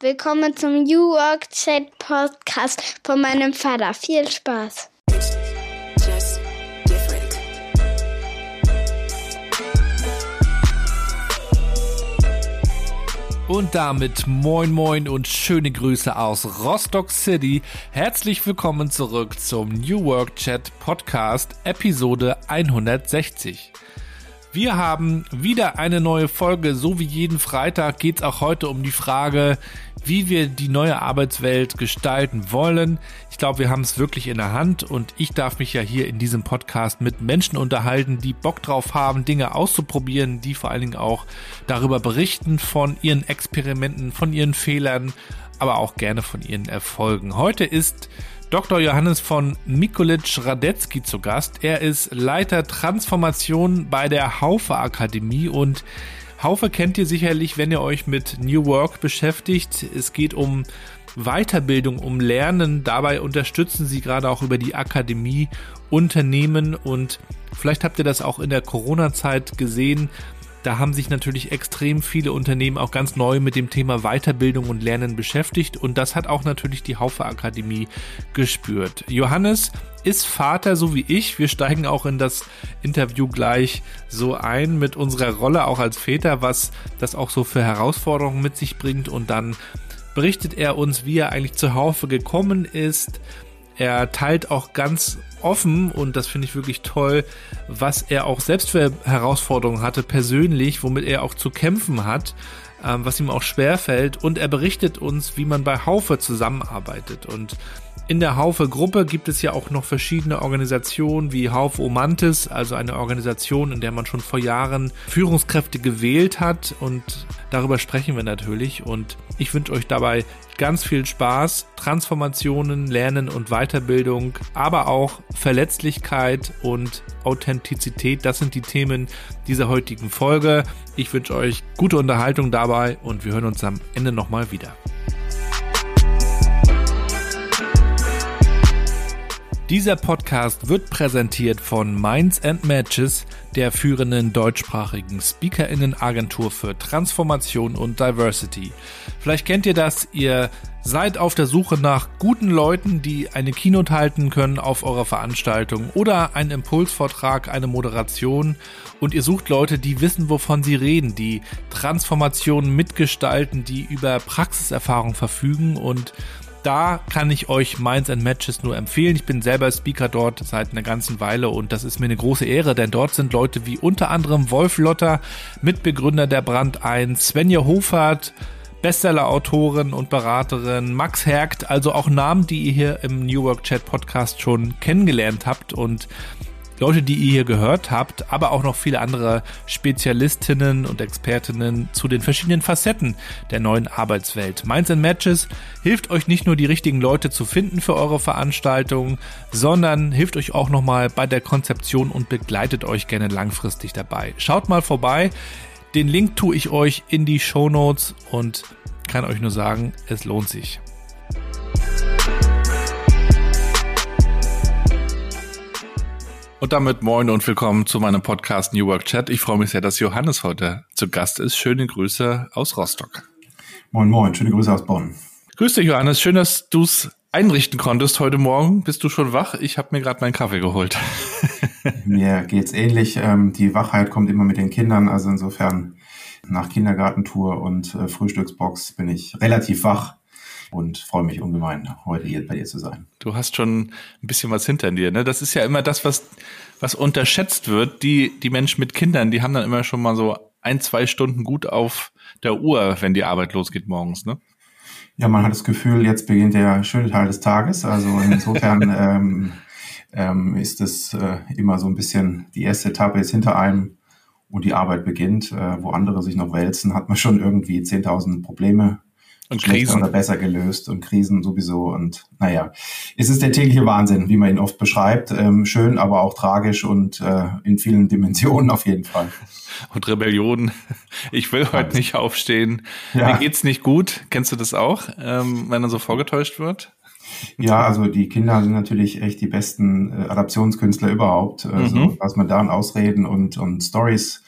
Willkommen zum New Work Chat Podcast von meinem Vater. Viel Spaß. Und damit moin moin und schöne Grüße aus Rostock City. Herzlich willkommen zurück zum New Work Chat Podcast Episode 160. Wir haben wieder eine neue Folge. So wie jeden Freitag geht es auch heute um die Frage, wie wir die neue Arbeitswelt gestalten wollen. Ich glaube, wir haben es wirklich in der Hand und ich darf mich ja hier in diesem Podcast mit Menschen unterhalten, die Bock drauf haben, Dinge auszuprobieren, die vor allen Dingen auch darüber berichten von ihren Experimenten, von ihren Fehlern, aber auch gerne von ihren Erfolgen. Heute ist Dr. Johannes von Mikulic Radetzky zu Gast. Er ist Leiter Transformation bei der Haufe Akademie und Haufe kennt ihr sicherlich, wenn ihr euch mit New Work beschäftigt. Es geht um Weiterbildung, um Lernen. Dabei unterstützen sie gerade auch über die Akademie Unternehmen und vielleicht habt ihr das auch in der Corona-Zeit gesehen. Da haben sich natürlich extrem viele Unternehmen auch ganz neu mit dem Thema Weiterbildung und Lernen beschäftigt und das hat auch natürlich die Haufe Akademie gespürt. Johannes ist Vater, so wie ich. Wir steigen auch in das Interview gleich so ein mit unserer Rolle auch als Väter, was das auch so für Herausforderungen mit sich bringt und dann berichtet er uns, wie er eigentlich zur Haufe gekommen ist, er teilt auch ganz offen und das finde ich wirklich toll, was er auch selbst für Herausforderungen hatte persönlich, womit er auch zu kämpfen hat, ähm, was ihm auch schwer fällt und er berichtet uns, wie man bei Haufe zusammenarbeitet. Und in der Haufe-Gruppe gibt es ja auch noch verschiedene Organisationen wie Haufe Omantis, also eine Organisation, in der man schon vor Jahren Führungskräfte gewählt hat und darüber sprechen wir natürlich und ich wünsche euch dabei ganz viel Spaß, Transformationen, Lernen und Weiterbildung, aber auch Verletzlichkeit und Authentizität, das sind die Themen dieser heutigen Folge. Ich wünsche euch gute Unterhaltung dabei und wir hören uns am Ende nochmal wieder. Dieser Podcast wird präsentiert von Minds and Matches, der führenden deutschsprachigen Speakerinnen-Agentur für Transformation und Diversity. Vielleicht kennt ihr das, ihr seid auf der Suche nach guten Leuten, die eine Keynote halten können auf eurer Veranstaltung oder einen Impulsvortrag, eine Moderation und ihr sucht Leute, die wissen, wovon sie reden, die Transformationen mitgestalten, die über Praxiserfahrung verfügen und da kann ich euch Minds and Matches nur empfehlen. Ich bin selber Speaker dort seit einer ganzen Weile und das ist mir eine große Ehre, denn dort sind Leute wie unter anderem Wolf Lotter, Mitbegründer der Brand 1, Svenja Hofert, Bestseller-Autorin und Beraterin, Max Hergt, also auch Namen, die ihr hier im New Work Chat Podcast schon kennengelernt habt und Leute, die ihr hier gehört habt, aber auch noch viele andere Spezialistinnen und Expertinnen zu den verschiedenen Facetten der neuen Arbeitswelt. Minds and Matches hilft euch nicht nur die richtigen Leute zu finden für eure Veranstaltungen, sondern hilft euch auch nochmal bei der Konzeption und begleitet euch gerne langfristig dabei. Schaut mal vorbei. Den Link tue ich euch in die Show Notes und kann euch nur sagen, es lohnt sich. Und damit moin und willkommen zu meinem Podcast New Work Chat. Ich freue mich sehr, dass Johannes heute zu Gast ist. Schöne Grüße aus Rostock. Moin, moin. Schöne Grüße aus Bonn. Grüß dich, Johannes. Schön, dass du es einrichten konntest heute Morgen. Bist du schon wach? Ich habe mir gerade meinen Kaffee geholt. mir geht's ähnlich. Ähm, die Wachheit kommt immer mit den Kindern. Also insofern nach Kindergartentour und äh, Frühstücksbox bin ich relativ wach und freue mich ungemein, heute hier bei dir zu sein. Du hast schon ein bisschen was hinter dir. Ne? Das ist ja immer das, was, was unterschätzt wird. Die, die Menschen mit Kindern, die haben dann immer schon mal so ein, zwei Stunden gut auf der Uhr, wenn die Arbeit losgeht morgens. Ne? Ja, man hat das Gefühl, jetzt beginnt der schöne Teil des Tages. Also insofern ähm, ähm, ist es äh, immer so ein bisschen, die erste Etappe ist hinter einem und die Arbeit beginnt. Äh, wo andere sich noch wälzen, hat man schon irgendwie 10.000 Probleme und Krisen. oder besser gelöst und Krisen sowieso. Und naja, es ist der tägliche Wahnsinn, wie man ihn oft beschreibt. Ähm, schön, aber auch tragisch und äh, in vielen Dimensionen auf jeden Fall. Und Rebellion. Ich will heute nicht aufstehen. Ja. Mir geht's nicht gut. Kennst du das auch, ähm, wenn er so vorgetäuscht wird? Ja, also die Kinder sind natürlich echt die besten äh, Adaptionskünstler überhaupt. Also, mhm. was man da an Ausreden und, und Stories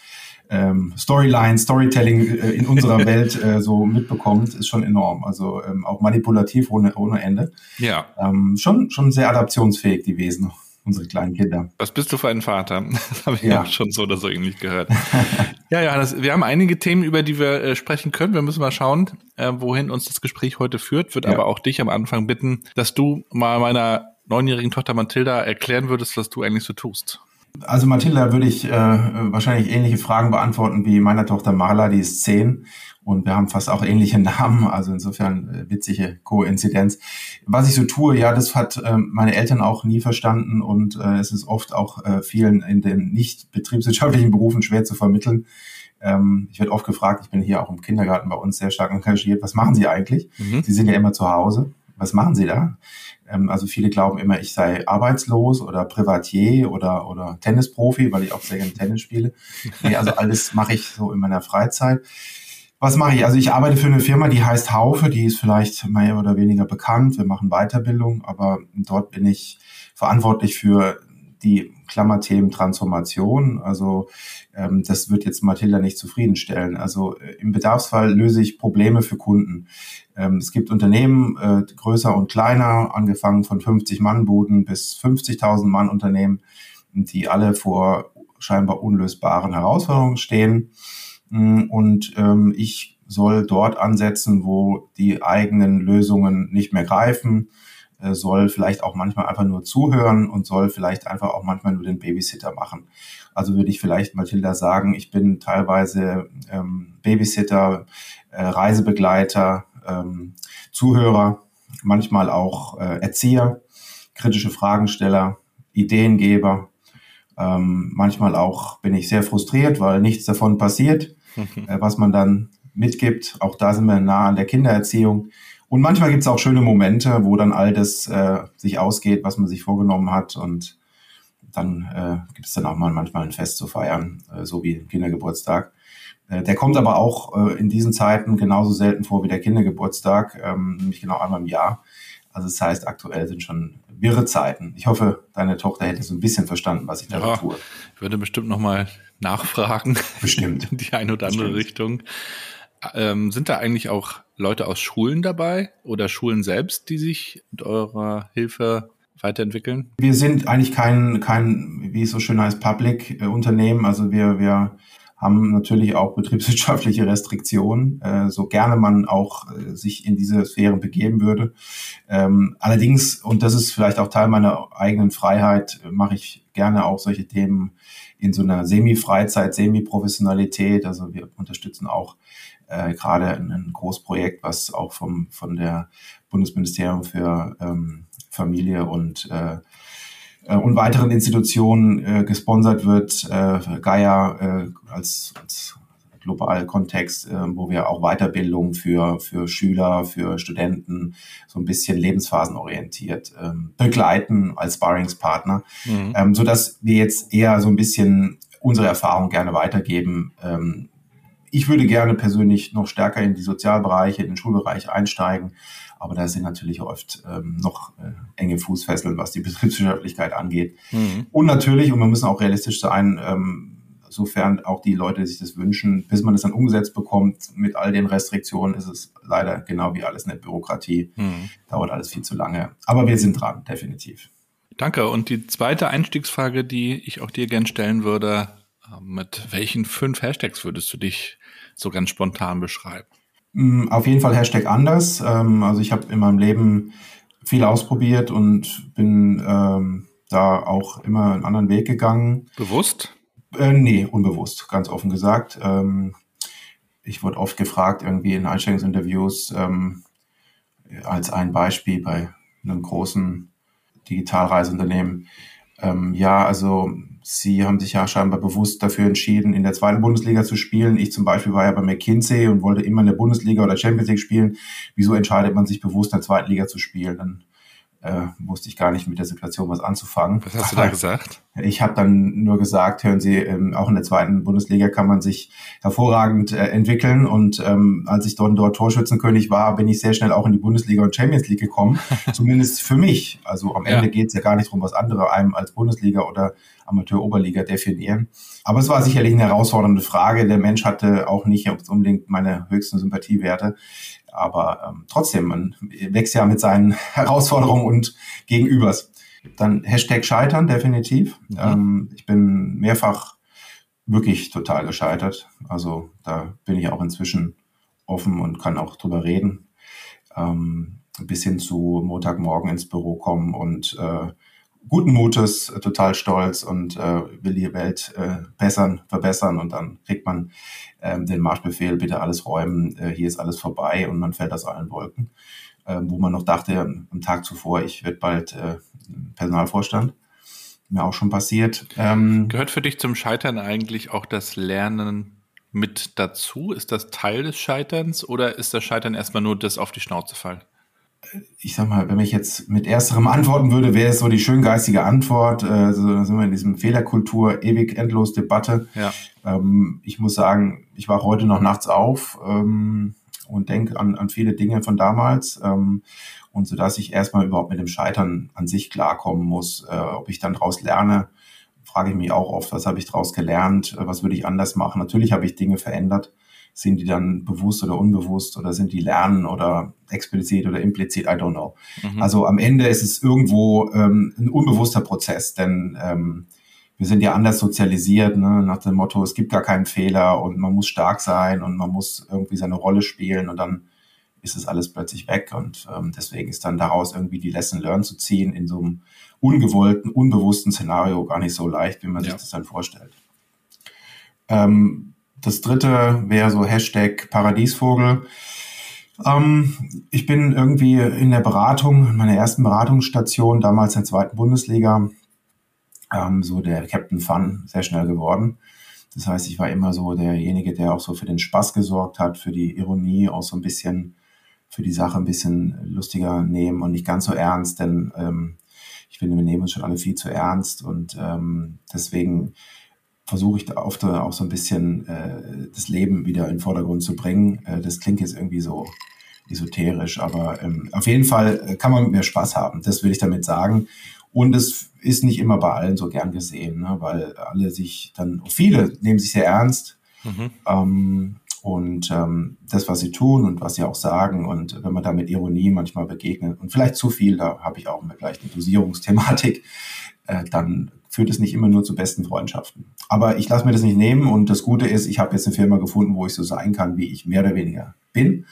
ähm, Storyline, Storytelling äh, in unserer Welt äh, so mitbekommt, ist schon enorm. Also ähm, auch manipulativ ohne, ohne Ende. Ja. Ähm, schon, schon sehr adaptionsfähig, die Wesen unsere kleinen Kinder. Was bist du für ein Vater? Das habe ich ja schon so oder so ähnlich gehört. ja, ja, das, wir haben einige Themen, über die wir äh, sprechen können. Wir müssen mal schauen, äh, wohin uns das Gespräch heute führt. Würde ja. aber auch dich am Anfang bitten, dass du mal meiner neunjährigen Tochter Mathilda erklären würdest, was du eigentlich so tust. Also Mathilda würde ich äh, wahrscheinlich ähnliche Fragen beantworten wie meiner Tochter Marla, die ist zehn und wir haben fast auch ähnliche Namen, also insofern äh, witzige Koinzidenz. Was ich so tue, ja, das hat äh, meine Eltern auch nie verstanden und äh, es ist oft auch äh, vielen in den nicht betriebswirtschaftlichen Berufen schwer zu vermitteln. Ähm, ich werde oft gefragt, ich bin hier auch im Kindergarten bei uns sehr stark engagiert, was machen Sie eigentlich? Mhm. Sie sind ja immer zu Hause. Was machen Sie da? Ähm, also viele glauben immer, ich sei arbeitslos oder Privatier oder, oder Tennisprofi, weil ich auch sehr gerne Tennis spiele. Nee, also alles mache ich so in meiner Freizeit. Was mache ich? Also ich arbeite für eine Firma, die heißt Haufe, die ist vielleicht mehr oder weniger bekannt. Wir machen Weiterbildung, aber dort bin ich verantwortlich für die Klammerthemen Transformation. Also ähm, das wird jetzt Mathilda nicht zufriedenstellen. Also äh, im Bedarfsfall löse ich Probleme für Kunden. Ähm, es gibt Unternehmen, äh, größer und kleiner, angefangen von 50 Mann Buden bis 50.000 Mann Unternehmen, die alle vor scheinbar unlösbaren Herausforderungen stehen. Mm, und ähm, ich soll dort ansetzen, wo die eigenen Lösungen nicht mehr greifen, soll vielleicht auch manchmal einfach nur zuhören und soll vielleicht einfach auch manchmal nur den Babysitter machen. Also würde ich vielleicht Mathilda sagen, ich bin teilweise ähm, Babysitter, äh, Reisebegleiter, ähm, Zuhörer, manchmal auch äh, Erzieher, kritische Fragensteller, Ideengeber. Ähm, manchmal auch bin ich sehr frustriert, weil nichts davon passiert. äh, was man dann mitgibt. Auch da sind wir nah an der Kindererziehung. Und manchmal gibt es auch schöne Momente, wo dann all das äh, sich ausgeht, was man sich vorgenommen hat. Und dann äh, gibt es dann auch mal manchmal ein Fest zu feiern, äh, so wie Kindergeburtstag. Äh, der kommt aber auch äh, in diesen Zeiten genauso selten vor wie der Kindergeburtstag, ähm, nämlich genau einmal im Jahr. Also das heißt, aktuell sind schon wirre Zeiten. Ich hoffe, deine Tochter hätte so ein bisschen verstanden, was ich da ja, tue. Ich würde bestimmt nochmal nachfragen. Bestimmt. In die eine oder andere bestimmt. Richtung. Ähm, sind da eigentlich auch Leute aus Schulen dabei oder Schulen selbst, die sich mit eurer Hilfe weiterentwickeln? Wir sind eigentlich kein, kein wie es so schön heißt, Public-Unternehmen. Also wir, wir haben natürlich auch betriebswirtschaftliche Restriktionen, äh, so gerne man auch äh, sich in diese Sphären begeben würde. Ähm, allerdings, und das ist vielleicht auch Teil meiner eigenen Freiheit, mache ich gerne auch solche Themen in so einer Semi-Freizeit, Semi-Professionalität. Also wir unterstützen auch äh, gerade ein, ein Großprojekt, was auch vom, von der Bundesministerium für ähm, Familie und äh, äh, und weiteren Institutionen äh, gesponsert wird, äh, Gaia äh, als, als global Kontext, äh, wo wir auch Weiterbildung für, für Schüler, für Studenten so ein bisschen lebensphasenorientiert ähm, begleiten als Sparringspartner, mhm. ähm, so dass wir jetzt eher so ein bisschen unsere Erfahrung gerne weitergeben. Ähm, ich würde gerne persönlich noch stärker in die Sozialbereiche, in den Schulbereich einsteigen. Aber da sind natürlich oft ähm, noch äh, enge Fußfesseln, was die Betriebswirtschaftlichkeit angeht. Mhm. Und natürlich, und wir müssen auch realistisch sein, ähm, sofern auch die Leute sich das wünschen, bis man es dann umgesetzt bekommt mit all den Restriktionen, ist es leider genau wie alles in der Bürokratie. Mhm. Dauert alles viel zu lange. Aber wir sind dran, definitiv. Danke. Und die zweite Einstiegsfrage, die ich auch dir gern stellen würde, äh, mit welchen fünf Hashtags würdest du dich so ganz spontan beschreiben? Mm, auf jeden Fall Hashtag anders. Ähm, also ich habe in meinem Leben viel ausprobiert und bin ähm, da auch immer einen anderen Weg gegangen. Bewusst? Äh, nee, unbewusst, ganz offen gesagt. Ähm, ich wurde oft gefragt, irgendwie in Einstellungsinterviews, ähm, als ein Beispiel bei einem großen Digitalreiseunternehmen. Ähm, ja, also Sie haben sich ja scheinbar bewusst dafür entschieden, in der zweiten Bundesliga zu spielen. Ich zum Beispiel war ja bei McKinsey und wollte immer in der Bundesliga oder Champions League spielen. Wieso entscheidet man sich bewusst, in der zweiten Liga zu spielen? Dann äh, wusste ich gar nicht mit der Situation was anzufangen. Was hast du da gesagt? Ich habe dann nur gesagt, hören Sie, ähm, auch in der zweiten Bundesliga kann man sich hervorragend äh, entwickeln. Und ähm, als ich dort, dort Torschützenkönig war, bin ich sehr schnell auch in die Bundesliga und Champions League gekommen. Zumindest für mich. Also am Ende ja. geht es ja gar nicht darum, was andere einem als Bundesliga oder Amateur-Oberliga definieren. Aber es war sicherlich eine herausfordernde Frage. Der Mensch hatte auch nicht unbedingt meine höchsten Sympathiewerte. Aber ähm, trotzdem, man wächst ja mit seinen Herausforderungen und Gegenübers. Dann Hashtag Scheitern, definitiv. Mhm. Ähm, ich bin mehrfach wirklich total gescheitert. Also da bin ich auch inzwischen offen und kann auch drüber reden. Ähm, bis hin zu Montagmorgen ins Büro kommen und äh, guten Mutes, äh, total stolz und äh, will die Welt äh, bessern, verbessern und dann kriegt man ähm, den Marschbefehl, bitte alles räumen, äh, hier ist alles vorbei und man fällt aus allen Wolken. Äh, wo man noch dachte am Tag zuvor, ich werde bald äh, Personalvorstand. Mir auch schon passiert. Ähm, Gehört für dich zum Scheitern eigentlich auch das Lernen mit dazu? Ist das Teil des Scheiterns oder ist das Scheitern erstmal nur das auf die Schnauze fallen? Ich sag mal, wenn ich jetzt mit ersterem antworten würde, wäre es so die schöngeistige Antwort. Äh, so, da sind wir in diesem Fehlerkultur, ewig endlos Debatte. Ja. Ähm, ich muss sagen, ich war heute noch nachts auf ähm, und denke an, an viele Dinge von damals. Ähm, und so dass ich erstmal überhaupt mit dem Scheitern an sich klarkommen muss. Äh, ob ich dann daraus lerne, frage ich mich auch oft, was habe ich daraus gelernt, äh, was würde ich anders machen. Natürlich habe ich Dinge verändert sind die dann bewusst oder unbewusst oder sind die lernen oder explizit oder implizit? I don't know. Mhm. Also am Ende ist es irgendwo ähm, ein unbewusster Prozess, denn ähm, wir sind ja anders sozialisiert, ne? nach dem Motto, es gibt gar keinen Fehler und man muss stark sein und man muss irgendwie seine Rolle spielen und dann ist es alles plötzlich weg und ähm, deswegen ist dann daraus irgendwie die Lesson Learn zu ziehen in so einem ungewollten, unbewussten Szenario gar nicht so leicht, wie man ja. sich das dann vorstellt. Ähm, das dritte wäre so Hashtag Paradiesvogel. Ähm, ich bin irgendwie in der Beratung, in meiner ersten Beratungsstation, damals in der zweiten Bundesliga, ähm, so der Captain Fun sehr schnell geworden. Das heißt, ich war immer so derjenige, der auch so für den Spaß gesorgt hat, für die Ironie, auch so ein bisschen für die Sache ein bisschen lustiger nehmen und nicht ganz so ernst, denn ähm, ich finde, wir nehmen uns schon alle viel zu ernst und ähm, deswegen versuche ich da oft auch so ein bisschen äh, das Leben wieder in den Vordergrund zu bringen. Äh, das klingt jetzt irgendwie so esoterisch, aber ähm, auf jeden Fall äh, kann man mit mir Spaß haben. Das will ich damit sagen. Und es ist nicht immer bei allen so gern gesehen, ne? weil alle sich dann, viele nehmen sich sehr ernst. Mhm. Ähm, und ähm, das, was sie tun und was sie auch sagen und wenn man da mit Ironie manchmal begegnet und vielleicht zu viel, da habe ich auch immer gleich eine Dosierungsthematik, äh, dann führt es nicht immer nur zu besten Freundschaften. Aber ich lasse mir das nicht nehmen und das Gute ist, ich habe jetzt eine Firma gefunden, wo ich so sein kann, wie ich mehr oder weniger bin.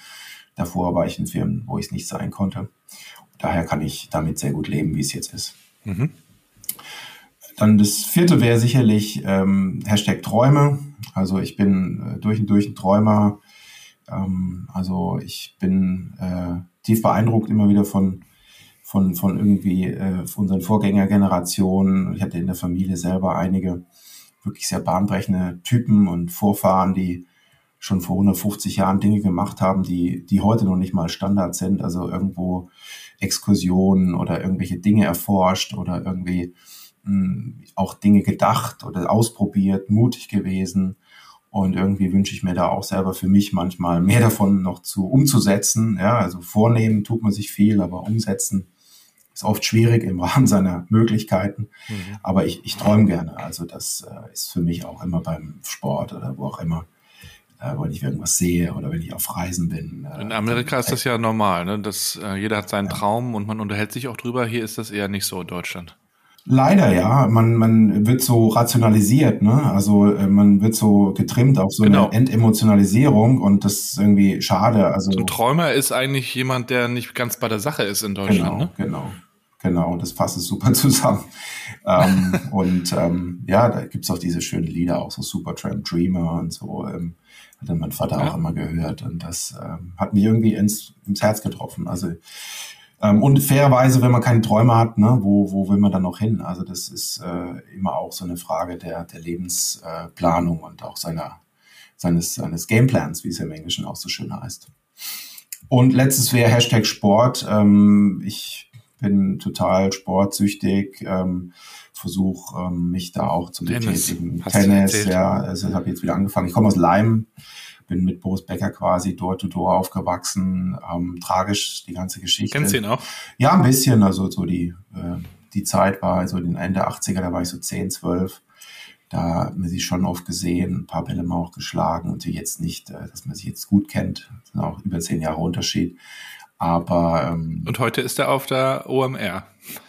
Davor war ich in Firmen, wo ich es nicht sein konnte. Daher kann ich damit sehr gut leben, wie es jetzt ist. Mhm. Dann das vierte wäre sicherlich ähm, Hashtag Träume. Also ich bin äh, durch und durch ein Träumer. Ähm, also ich bin äh, tief beeindruckt immer wieder von von, von irgendwie äh, unseren Vorgängergenerationen. Ich hatte in der Familie selber einige wirklich sehr bahnbrechende Typen und Vorfahren, die schon vor 150 Jahren Dinge gemacht haben, die, die heute noch nicht mal Standard sind. Also irgendwo Exkursionen oder irgendwelche Dinge erforscht oder irgendwie mh, hm, auch Dinge gedacht oder ausprobiert, mutig gewesen. Und irgendwie wünsche ich mir da auch selber für mich manchmal mehr davon noch zu umzusetzen. Ja, also vornehmen tut man sich viel, aber umsetzen ist oft schwierig im Rahmen seiner Möglichkeiten. Mhm. Aber ich, ich träume gerne. Also das äh, ist für mich auch immer beim Sport oder wo auch immer, äh, wenn ich irgendwas sehe oder wenn ich auf Reisen bin. Äh, In Amerika ist das ja normal, ne? dass äh, jeder hat seinen ja. Traum und man unterhält sich auch drüber. Hier ist das eher nicht so in Deutschland. Leider ja, man, man wird so rationalisiert, ne? Also äh, man wird so getrimmt auf so genau. eine Entemotionalisierung und das ist irgendwie schade. Also ein Träumer ist eigentlich jemand, der nicht ganz bei der Sache ist in Deutschland, genau, ne? Genau, Genau, das passt super zusammen. ähm, und ähm, ja, da gibt's auch diese schönen Lieder, auch so Supertramp Dreamer und so. Ähm, hatte mein Vater ja. auch immer gehört. Und das ähm, hat mich irgendwie ins, ins Herz getroffen. Also ähm, und fairerweise, wenn man keine Träume hat, ne, wo, wo will man dann noch hin? Also das ist äh, immer auch so eine Frage der, der Lebensplanung und auch seiner, seines, seines Gameplans, wie es im Englischen auch so schön heißt. Und letztes wäre Hashtag Sport. Ähm, ich bin total sportsüchtig, ähm, versuche ähm, mich da auch zu betätigen. Tennis, Tennis ja, also habe jetzt wieder angefangen. Ich komme aus Leim, bin mit Boris Becker quasi Door to Door aufgewachsen. Ähm, tragisch die ganze Geschichte. Kennst du ihn auch? Ja, ein bisschen. Also so die äh, die Zeit war also den Ende 80er, da war ich so 10, 12. Da hat man sich schon oft gesehen, ein paar Bälle mal auch geschlagen und jetzt nicht, äh, dass man sich jetzt gut kennt. Das sind auch über zehn Jahre Unterschied. Aber ähm, und heute ist er auf der OMR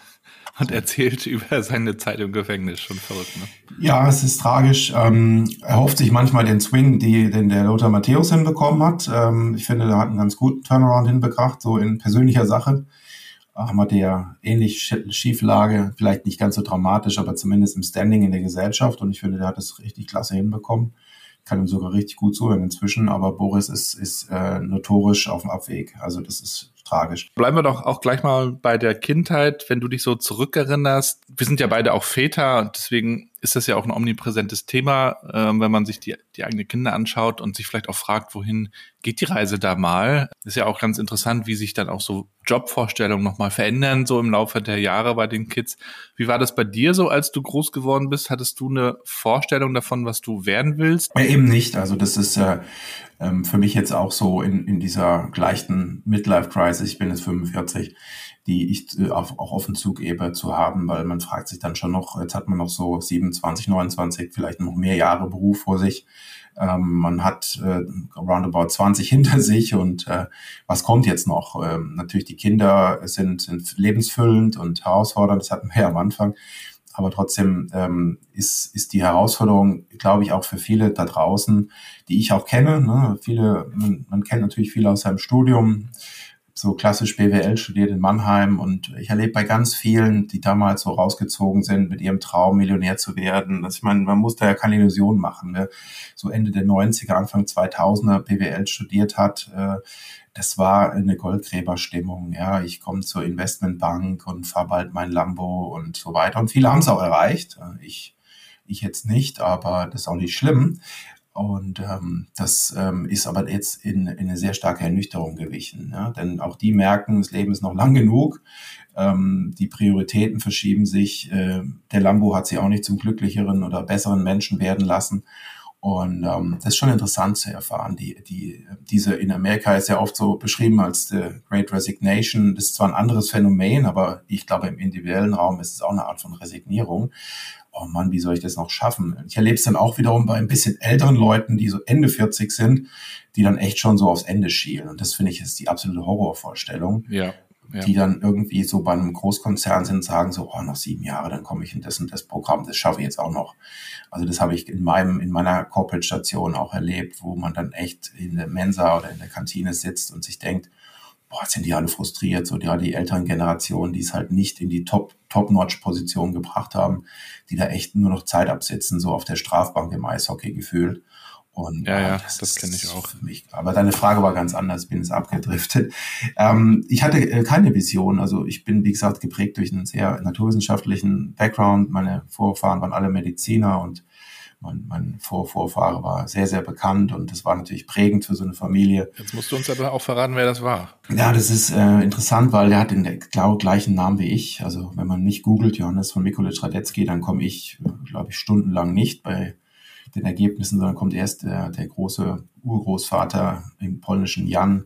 und erzählt über seine Zeit im Gefängnis. Schon verrückt, ne? Ja, es ist tragisch. Ähm, er hofft sich manchmal den Swing, die, den der Lothar Matthäus hinbekommen hat. Ähm, ich finde, er hat einen ganz guten Turnaround hinbebracht, so in persönlicher Sache. Haben wir der ähnlich Schieflage, vielleicht nicht ganz so dramatisch, aber zumindest im Standing in der Gesellschaft. Und ich finde, der hat es richtig klasse hinbekommen kann ihm sogar richtig gut zuhören inzwischen, aber Boris ist, ist äh, notorisch auf dem Abweg. Also das ist tragisch. Bleiben wir doch auch gleich mal bei der Kindheit, wenn du dich so zurückerinnerst. Wir sind ja beide auch Väter und deswegen ist das ja auch ein omnipräsentes Thema, äh, wenn man sich die, die eigenen Kinder anschaut und sich vielleicht auch fragt, wohin geht die Reise da mal. Ist ja auch ganz interessant, wie sich dann auch so Jobvorstellungen nochmal verändern, so im Laufe der Jahre bei den Kids. Wie war das bei dir so, als du groß geworden bist? Hattest du eine Vorstellung davon, was du werden willst? Ja, eben nicht. Also das ist äh, ähm, für mich jetzt auch so in, in dieser gleichen Midlife-Crisis, ich bin jetzt 45, die ich äh, auch, offen zugebe zu haben, weil man fragt sich dann schon noch, jetzt hat man noch so 27, 29, vielleicht noch mehr Jahre Beruf vor sich. Ähm, man hat äh, roundabout 20 hinter sich und äh, was kommt jetzt noch? Ähm, natürlich die Kinder sind, sind lebensfüllend und herausfordernd, das hatten wir ja am Anfang. Aber trotzdem ähm, ist, ist die Herausforderung, glaube ich, auch für viele da draußen, die ich auch kenne. Ne? Viele, man, man kennt natürlich viele aus seinem Studium, so klassisch BWL studiert in Mannheim und ich erlebe bei ganz vielen, die damals so rausgezogen sind, mit ihrem Traum Millionär zu werden. Das, ich meine, man muss da ja keine Illusion machen. Wer so Ende der 90er, Anfang 2000er BWL studiert hat, äh, das war eine Goldgräberstimmung. Ja, ich komme zur Investmentbank und fahre bald mein Lambo und so weiter. Und viele haben es auch erreicht. Ich ich jetzt nicht, aber das ist auch nicht schlimm. Und ähm, das ähm, ist aber jetzt in, in eine sehr starke Ernüchterung gewichen. Ja? Denn auch die merken, das Leben ist noch lang genug. Ähm, die Prioritäten verschieben sich. Äh, der Lambo hat sie auch nicht zum glücklicheren oder besseren Menschen werden lassen. Und ähm, das ist schon interessant zu erfahren. Die, die, diese in Amerika ist ja oft so beschrieben als the Great Resignation. Das ist zwar ein anderes Phänomen, aber ich glaube, im individuellen Raum ist es auch eine Art von Resignierung oh Mann, wie soll ich das noch schaffen? Ich erlebe es dann auch wiederum bei ein bisschen älteren Leuten, die so Ende 40 sind, die dann echt schon so aufs Ende schielen. Und das finde ich ist die absolute Horrorvorstellung. Ja. Ja. die dann irgendwie so bei einem Großkonzern sind, sagen so, oh, noch sieben Jahre, dann komme ich in das und das Programm, das schaffe ich jetzt auch noch. Also das habe ich in meinem, in meiner Corporate-Station auch erlebt, wo man dann echt in der Mensa oder in der Kantine sitzt und sich denkt, boah, sind die alle frustriert, so ja, die älteren Generationen, die es halt nicht in die Top, Top-Notch-Position gebracht haben, die da echt nur noch Zeit absitzen, so auf der Strafbank im Eishockey gefühlt. Und, ja, ja, das, das kenne ich auch. Mich. Aber deine Frage war ganz anders, bin es abgedriftet. Ähm, ich hatte äh, keine Vision. Also ich bin, wie gesagt, geprägt durch einen sehr naturwissenschaftlichen Background. Meine Vorfahren waren alle Mediziner und mein, mein Vorvorfahre war sehr, sehr bekannt und das war natürlich prägend für so eine Familie. Jetzt musst du uns aber auch verraten, wer das war. Ja, das ist äh, interessant, weil der hat den genau gleichen Namen wie ich. Also wenn man mich googelt, Johannes von Mikulic Radetzky, dann komme ich, glaube ich, stundenlang nicht bei den Ergebnissen, sondern kommt erst der, der große Urgroßvater im polnischen Jan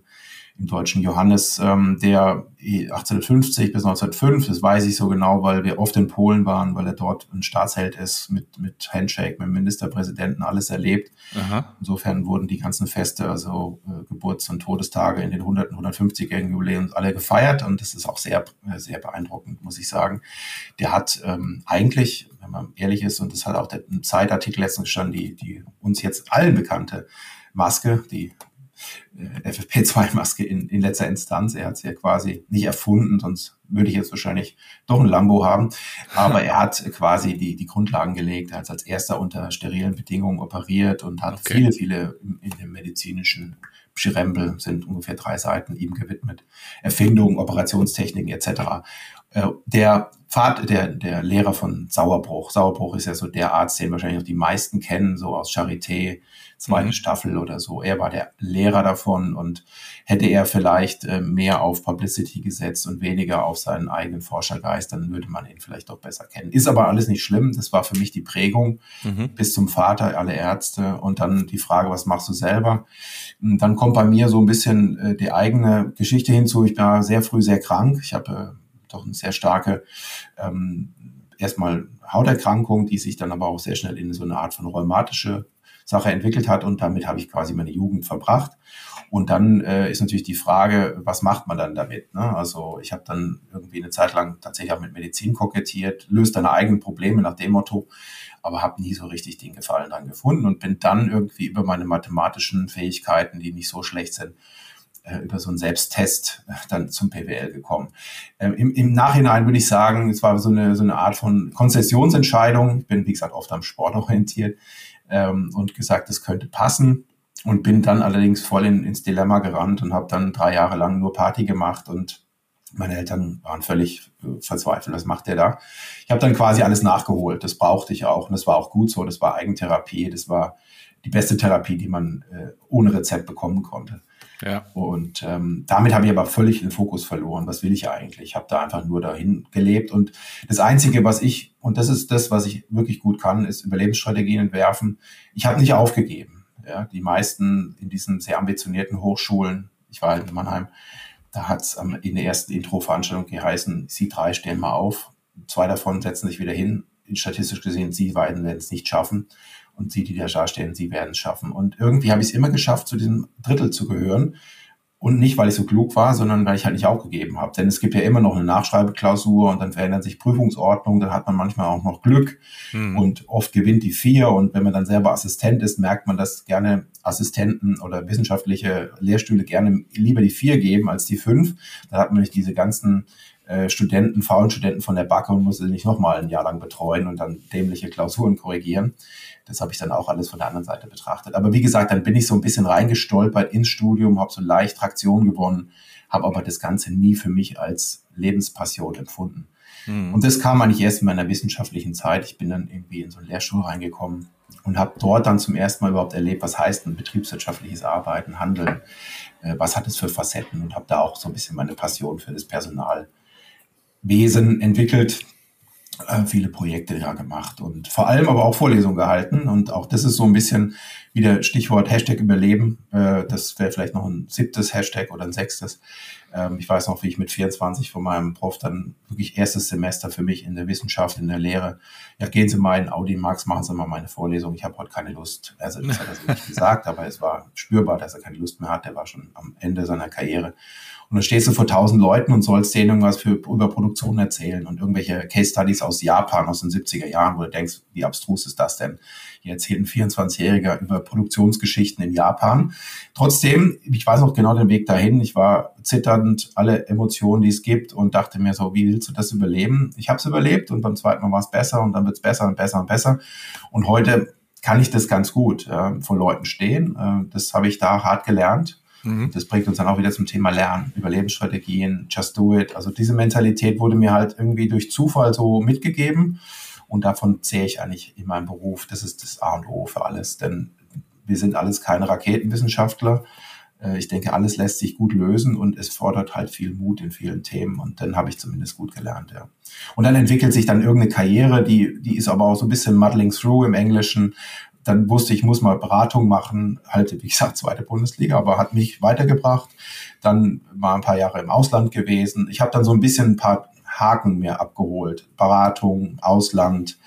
im deutschen Johannes, ähm, der 1850 bis 1905, das weiß ich so genau, weil wir oft in Polen waren, weil er dort ein Staatsheld ist, mit, mit Handshake, mit dem Ministerpräsidenten, alles erlebt. Aha. Insofern wurden die ganzen Feste, also äh, Geburts- und Todestage in den 100 und 150-jährigen Jubiläen alle gefeiert und das ist auch sehr, sehr beeindruckend, muss ich sagen. Der hat ähm, eigentlich, wenn man ehrlich ist, und das hat auch der Zeitartikel letztens gestanden, die, die uns jetzt allen bekannte Maske, die äh, FFP2-Maske in, in letzter Instanz. Er hat sie ja quasi nicht erfunden, sonst würde ich jetzt wahrscheinlich doch ein Lambo haben. Aber er hat quasi die, die Grundlagen gelegt. Er hat als erster unter sterilen Bedingungen operiert und hat okay. viele, viele in dem medizinischen Schirembel sind ungefähr drei Seiten ihm gewidmet. Erfindungen, Operationstechniken etc. Äh, der Vater, der, der Lehrer von Sauerbruch. Sauerbruch ist ja so der Arzt, den wahrscheinlich auch die meisten kennen, so aus Charité, zweite mhm. Staffel oder so. Er war der Lehrer davon und hätte er vielleicht äh, mehr auf Publicity gesetzt und weniger auf seinen eigenen Forschergeist, dann würde man ihn vielleicht doch besser kennen. Ist aber alles nicht schlimm. Das war für mich die Prägung mhm. bis zum Vater, alle Ärzte und dann die Frage, was machst du selber? Und dann kommt bei mir so ein bisschen äh, die eigene Geschichte hinzu. Ich war sehr früh sehr krank. Ich habe äh, doch eine sehr starke ähm, erstmal Hauterkrankung, die sich dann aber auch sehr schnell in so eine Art von rheumatische Sache entwickelt hat und damit habe ich quasi meine Jugend verbracht. Und dann äh, ist natürlich die Frage, was macht man dann damit? Ne? Also ich habe dann irgendwie eine Zeit lang tatsächlich auch mit Medizin kokettiert, löst deine eigenen Probleme nach dem Motto, aber habe nie so richtig den Gefallen dran gefunden und bin dann irgendwie über meine mathematischen Fähigkeiten, die nicht so schlecht sind, über so einen Selbsttest äh, dann zum PWL gekommen. Ähm, im, Im Nachhinein würde ich sagen, es war so eine, so eine Art von Konzessionsentscheidung. Ich bin, wie gesagt, oft am Sport orientiert ähm, und gesagt, es könnte passen. Und bin dann allerdings voll in, ins Dilemma gerannt und habe dann drei Jahre lang nur Party gemacht und meine Eltern waren völlig äh, verzweifelt, was macht der da? Ich habe dann quasi alles nachgeholt. Das brauchte ich auch und das war auch gut so. Das war Eigentherapie. Das war die beste Therapie, die man äh, ohne Rezept bekommen konnte. Ja. Und ähm, damit habe ich aber völlig den Fokus verloren. Was will ich eigentlich? Ich habe da einfach nur dahin gelebt. Und das Einzige, was ich, und das ist das, was ich wirklich gut kann, ist Überlebensstrategien entwerfen. Ich habe nicht aufgegeben. Ja, die meisten in diesen sehr ambitionierten Hochschulen, ich war halt in Mannheim, da hat es in der ersten Intro-Veranstaltung geheißen, Sie drei stehen mal auf, zwei davon setzen sich wieder hin. Statistisch gesehen, Sie beiden werden es nicht schaffen und sie, die da stehen, sie werden es schaffen. Und irgendwie habe ich es immer geschafft, zu diesem Drittel zu gehören. Und nicht, weil ich so klug war, sondern weil ich halt nicht aufgegeben habe. Denn es gibt ja immer noch eine Nachschreibeklausur und dann verändern sich Prüfungsordnungen, dann hat man manchmal auch noch Glück mhm. und oft gewinnt die vier. Und wenn man dann selber Assistent ist, merkt man, dass gerne Assistenten oder wissenschaftliche Lehrstühle gerne lieber die vier geben als die fünf. Da hat man nämlich diese ganzen äh, Studenten, faulen Studenten von der Backe und muss sie nicht nochmal ein Jahr lang betreuen und dann dämliche Klausuren korrigieren. Das habe ich dann auch alles von der anderen Seite betrachtet. Aber wie gesagt, dann bin ich so ein bisschen reingestolpert ins Studium, habe so leicht Traktion gewonnen, habe aber das Ganze nie für mich als Lebenspassion empfunden. Mhm. Und das kam eigentlich erst in meiner wissenschaftlichen Zeit. Ich bin dann irgendwie in so eine Lehrschule reingekommen und habe dort dann zum ersten Mal überhaupt erlebt, was heißt ein betriebswirtschaftliches Arbeiten, Handeln, äh, was hat es für Facetten und habe da auch so ein bisschen meine Passion für das Personalwesen entwickelt äh, viele Projekte ja gemacht und vor allem aber auch Vorlesungen gehalten. Und auch das ist so ein bisschen wieder Stichwort Hashtag Überleben. Äh, das wäre vielleicht noch ein siebtes Hashtag oder ein sechstes. Ähm, ich weiß noch, wie ich mit 24 von meinem Prof dann wirklich erstes Semester für mich in der Wissenschaft, in der Lehre. Ja, gehen Sie mal in Audi Max, machen Sie mal meine Vorlesung. Ich habe heute keine Lust. Also das hat er so nicht gesagt, aber es war spürbar, dass er keine Lust mehr hat. Der war schon am Ende seiner Karriere. Und dann stehst du vor tausend Leuten und sollst denen irgendwas für, über Produktion erzählen und irgendwelche Case Studies aus Japan aus den 70er Jahren, wo du denkst, wie abstrus ist das denn? Hier erzählt ein 24-Jähriger über Produktionsgeschichten in Japan. Trotzdem, ich weiß noch genau den Weg dahin. Ich war zitternd, alle Emotionen, die es gibt und dachte mir so, wie willst du das überleben? Ich habe es überlebt und beim zweiten Mal war es besser und dann wird es besser und besser und besser. Und heute kann ich das ganz gut äh, vor Leuten stehen. Äh, das habe ich da hart gelernt Mhm. Das bringt uns dann auch wieder zum Thema Lernen, Überlebensstrategien, Just Do It. Also diese Mentalität wurde mir halt irgendwie durch Zufall so mitgegeben und davon zähle ich eigentlich in meinem Beruf. Das ist das A und O für alles, denn wir sind alles keine Raketenwissenschaftler. Äh, ich denke, alles lässt sich gut lösen und es fordert halt viel Mut in vielen Themen und dann habe ich zumindest gut gelernt, ja. Und dann entwickelt sich dann irgendeine Karriere, die, die ist aber auch so ein bisschen muddling through im Englischen, dann wusste ich, muss mal Beratung machen, halt, wie gesagt, zweite Bundesliga, aber hat mich weitergebracht. Dann war ein paar Jahre im Ausland gewesen. Ich habe dann so ein bisschen ein paar Haken mir abgeholt. Beratung, Ausland,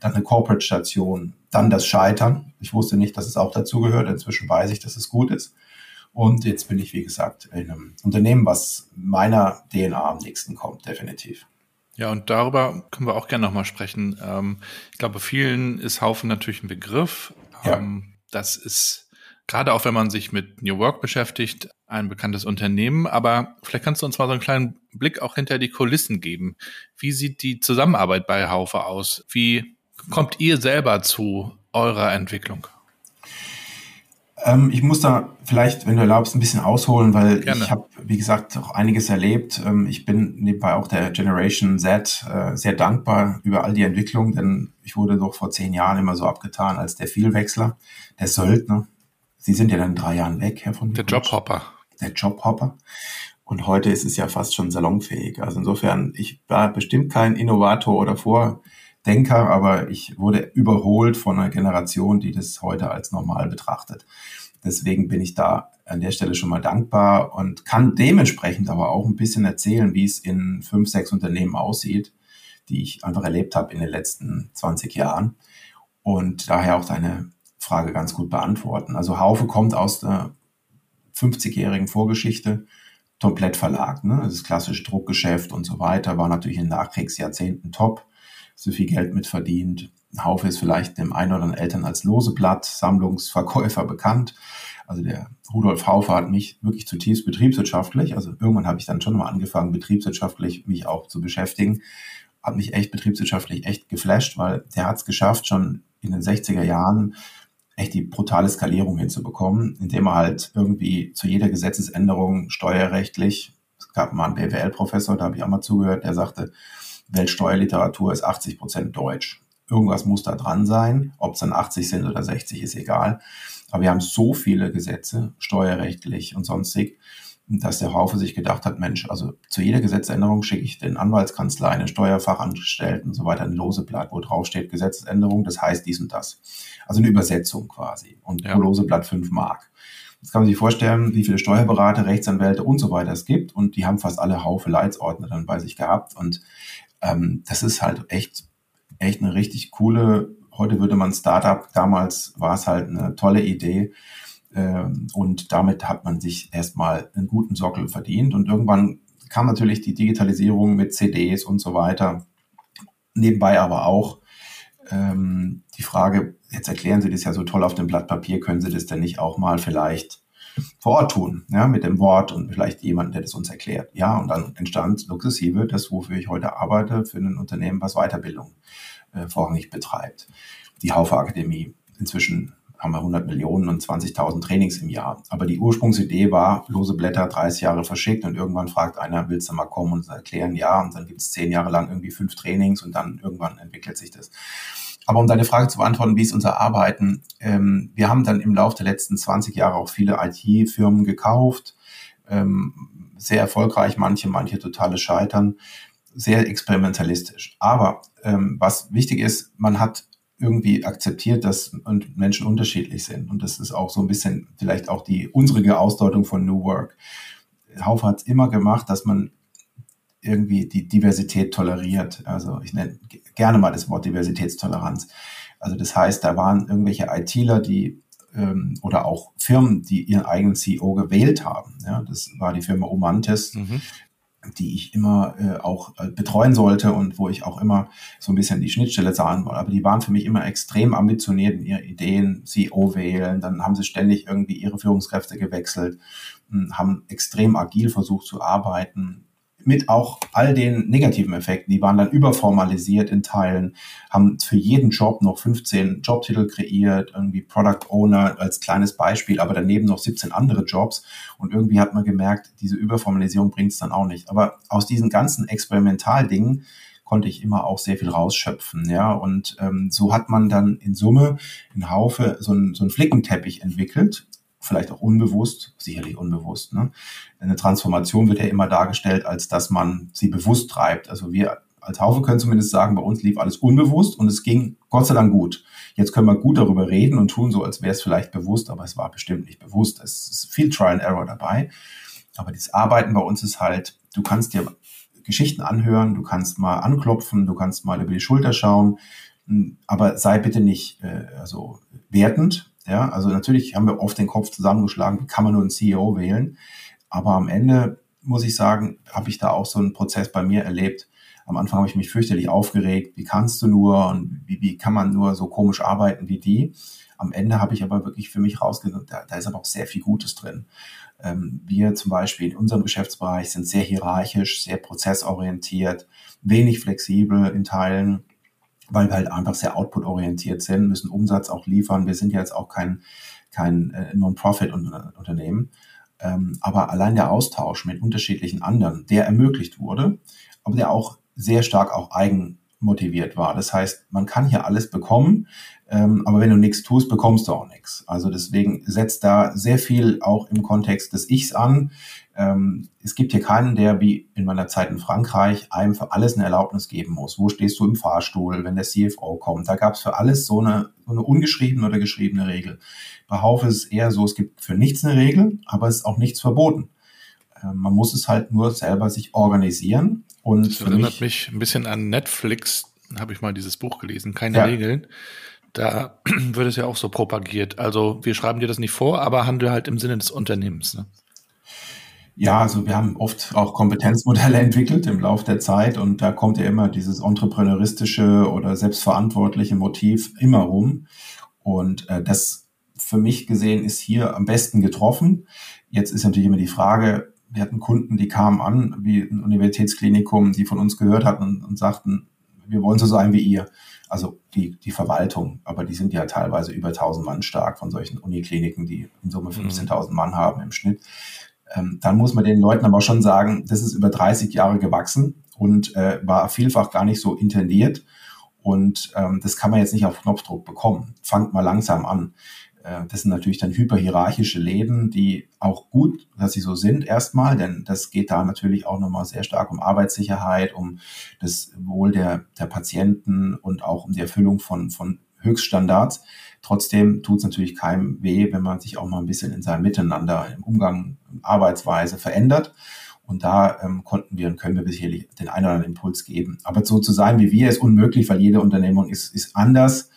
dann eine Corporate-Station, dann das Scheitern. Ich wusste nicht, dass es auch dazu gehört. Inzwischen weiß ich, dass es gut ist. Und jetzt bin ich, wie gesagt, in einem Unternehmen, was meiner DNA am nächsten kommt, definitiv. Ja, und darüber können wir auch gerne nochmal sprechen. Ähm, ich glaube, vielen ist Haufen natürlich ein Begriff. Ja. Ähm, das ist gerade auch, wenn man sich mit New Work beschäftigt, ein bekanntes Unternehmen. Aber vielleicht kannst du uns mal so einen kleinen Blick auch hinter die Kulissen geben. Wie sieht die Zusammenarbeit bei Haufe aus? Wie kommt ihr selber zu eurer Entwicklung? Ähm, ich muss da vielleicht, wenn du erlaubst, ein bisschen ausholen, weil Gerne. ich habe, wie gesagt, auch einiges erlebt. Ähm, ich bin nebenbei auch der Generation Z äh, sehr dankbar über all die Entwicklung, denn ich wurde doch vor zehn Jahren immer so abgetan als der Vielwechsler, der Söldner. Sie sind ja dann drei Jahren weg, Herr von Der Jobhopper. Der Jobhopper. Und heute ist es ja fast schon salonfähig. Also insofern, ich war bestimmt kein Innovator oder Vordenker, aber ich wurde überholt von einer Generation, die das heute als normal betrachtet. Deswegen bin ich da an der Stelle schon mal dankbar und kann dementsprechend aber auch ein bisschen erzählen, wie es in fünf, sechs Unternehmen aussieht, die ich einfach erlebt habe in den letzten 20 Jahren und daher auch deine Frage ganz gut beantworten. Also Haufe kommt aus der 50-jährigen Vorgeschichte komplett Verlag. Ne? Das klassische Druckgeschäft und so weiter war natürlich in Nachkriegsjahrzehnten top. So viel Geld mitverdient. Haufe ist vielleicht dem einen oder anderen Eltern als Loseblatt, Sammlungsverkäufer bekannt. Also der Rudolf Haufe hat mich wirklich zutiefst betriebswirtschaftlich, also irgendwann habe ich dann schon mal angefangen, betriebswirtschaftlich mich auch zu beschäftigen, hat mich echt betriebswirtschaftlich echt geflasht, weil der hat es geschafft, schon in den 60er Jahren echt die brutale Skalierung hinzubekommen, indem er halt irgendwie zu jeder Gesetzesänderung steuerrechtlich, es gab mal einen BWL-Professor, da habe ich auch mal zugehört, der sagte, Weltsteuerliteratur ist 80 Prozent Deutsch. Irgendwas muss da dran sein, ob es dann 80 sind oder 60, ist egal. Aber wir haben so viele Gesetze, steuerrechtlich und sonstig, dass der Haufe sich gedacht hat, Mensch, also zu jeder Gesetzesänderung schicke ich den Anwaltskanzlei, den Steuerfachangestellten und so weiter ein Loseblatt, wo drauf steht Gesetzesänderung, das heißt dies und das. Also eine Übersetzung quasi. Und ja. pro Loseblatt fünf Mark. Jetzt kann man sich vorstellen, wie viele Steuerberater, Rechtsanwälte und so weiter es gibt. Und die haben fast alle Haufe Leitsordner dann bei sich gehabt. Und ähm, das ist halt echt, echt eine richtig coole, heute würde man Startup, damals war es halt eine tolle Idee ähm, und damit hat man sich erstmal einen guten Sockel verdient. Und irgendwann kam natürlich die Digitalisierung mit CDs und so weiter. Nebenbei aber auch ähm, die Frage, jetzt erklären Sie das ja so toll auf dem Blatt Papier, können Sie das denn nicht auch mal vielleicht vor Ort tun, ja, mit dem Wort und vielleicht jemand, der das uns erklärt. Ja, und dann entstand sukzessive das, wofür ich heute arbeite, für ein Unternehmen, was Weiterbildung äh, vorrangig betreibt. Die Haufe Akademie. Inzwischen haben wir 100 Millionen und 20.000 Trainings im Jahr. Aber die Ursprungsidee war, lose Blätter 30 Jahre verschickt und irgendwann fragt einer, willst du mal kommen und erklären? Ja, und dann gibt es zehn Jahre lang irgendwie fünf Trainings und dann irgendwann entwickelt sich das. Aber um deine Frage zu beantworten, wie ist unser Arbeiten? Ähm, wir haben dann im Laufe der letzten 20 Jahre auch viele IT-Firmen gekauft, ähm, sehr erfolgreich, manche, manche totale Scheitern, sehr experimentalistisch. Aber ähm, was wichtig ist, man hat irgendwie akzeptiert, dass Menschen unterschiedlich sind. Und das ist auch so ein bisschen vielleicht auch die unsere Ausdeutung von New Work. Haufe hat es immer gemacht, dass man irgendwie die Diversität toleriert. Also ich nenne gerne mal das Wort Diversitätstoleranz. Also das heißt, da waren irgendwelche ITler, die ähm, oder auch Firmen, die ihren eigenen CEO gewählt haben. Ja, das war die Firma Omantes, mhm die ich immer äh, auch äh, betreuen sollte und wo ich auch immer so ein bisschen die Schnittstelle zahlen wollte. Aber die waren für mich immer extrem ambitioniert in ihren Ideen, CEO wählen, dann haben sie ständig irgendwie ihre Führungskräfte gewechselt, hm, haben extrem agil versucht zu arbeiten, mit auch all den negativen Effekten. Die waren dann überformalisiert in Teilen, haben für jeden Job noch 15 Jobtitel kreiert, irgendwie Product Owner als kleines Beispiel, aber daneben noch 17 andere Jobs. Und irgendwie hat man gemerkt, diese Überformalisierung bringt es dann auch nicht. Aber aus diesen ganzen Experimentaldingen konnte ich immer auch sehr viel rausschöpfen, ja. Und ähm, so hat man dann in Summe in Haufe so ein, so ein Flickenteppich entwickelt, vielleicht auch unbewusst, sicherlich unbewusst. Ne? Eine Transformation wird ja immer dargestellt, als dass man sie bewusst treibt. Also wir als Haufe können zumindest sagen, bei uns lief alles unbewusst und es ging Gott sei Dank gut. Jetzt können wir gut darüber reden und tun so, als wäre es vielleicht bewusst, aber es war bestimmt nicht bewusst. Es ist viel Trial and Error dabei. Aber das Arbeiten bei uns ist halt, du kannst dir Geschichten anhören, du kannst mal anklopfen, du kannst mal über die Schulter schauen, aber sei bitte nicht äh, also wertend, ja, also natürlich haben wir oft den Kopf zusammengeschlagen, wie kann man nur einen CEO wählen? Aber am Ende muss ich sagen, habe ich da auch so einen Prozess bei mir erlebt. Am Anfang habe ich mich fürchterlich aufgeregt. Wie kannst du nur und wie, wie kann man nur so komisch arbeiten wie die? Am Ende habe ich aber wirklich für mich rausgefunden, da, da ist aber auch sehr viel Gutes drin. Ähm, wir zum Beispiel in unserem Geschäftsbereich sind sehr hierarchisch, sehr prozessorientiert, wenig flexibel in Teilen weil wir halt einfach sehr output-orientiert sind, müssen Umsatz auch liefern. Wir sind ja jetzt auch kein, kein äh, Non-Profit-Unternehmen. Ähm, aber allein der Austausch mit unterschiedlichen anderen, der ermöglicht wurde, aber der auch sehr stark auch eigen motiviert war. Das heißt, man kann hier alles bekommen, ähm, aber wenn du nichts tust, bekommst du auch nichts. Also deswegen setzt da sehr viel auch im Kontext des Ichs an. Ähm, es gibt hier keinen, der wie in meiner Zeit in Frankreich einem für alles eine Erlaubnis geben muss. Wo stehst du im Fahrstuhl, wenn der CFO kommt? Da gab es für alles so eine, so eine ungeschriebene oder geschriebene Regel. Bei Haufe ist es eher so, es gibt für nichts eine Regel, aber es ist auch nichts verboten. Ähm, man muss es halt nur selber sich organisieren. Und das erinnert mich, mich ein bisschen an Netflix, habe ich mal dieses Buch gelesen, keine ja. Regeln. Da wird es ja auch so propagiert. Also wir schreiben dir das nicht vor, aber handel halt im Sinne des Unternehmens. Ne? Ja, also wir haben oft auch Kompetenzmodelle entwickelt im Laufe der Zeit und da kommt ja immer dieses entrepreneuristische oder selbstverantwortliche Motiv immer rum. Und äh, das für mich gesehen ist hier am besten getroffen. Jetzt ist natürlich immer die Frage, wir hatten Kunden, die kamen an, wie ein Universitätsklinikum, die von uns gehört hatten und, und sagten, wir wollen so sein wie ihr. Also die, die Verwaltung, aber die sind ja teilweise über 1000 Mann stark von solchen Unikliniken, die in Summe 15.000 mhm. Mann haben im Schnitt. Ähm, dann muss man den Leuten aber schon sagen, das ist über 30 Jahre gewachsen und äh, war vielfach gar nicht so intendiert. Und ähm, das kann man jetzt nicht auf Knopfdruck bekommen. Fangt mal langsam an. Äh, das sind natürlich dann hyperhierarchische Läden, die auch gut, dass sie so sind erstmal, denn das geht da natürlich auch nochmal sehr stark um Arbeitssicherheit, um das Wohl der, der Patienten und auch um die Erfüllung von, von Höchststandards. Trotzdem tut es natürlich keinem weh, wenn man sich auch mal ein bisschen in seinem Miteinander, im Umgang, Arbeitsweise verändert. Und da ähm, konnten wir und können wir sicherlich den einen oder anderen Impuls geben. Aber so zu sein wie wir ist unmöglich, weil jede Unternehmung ist, ist anders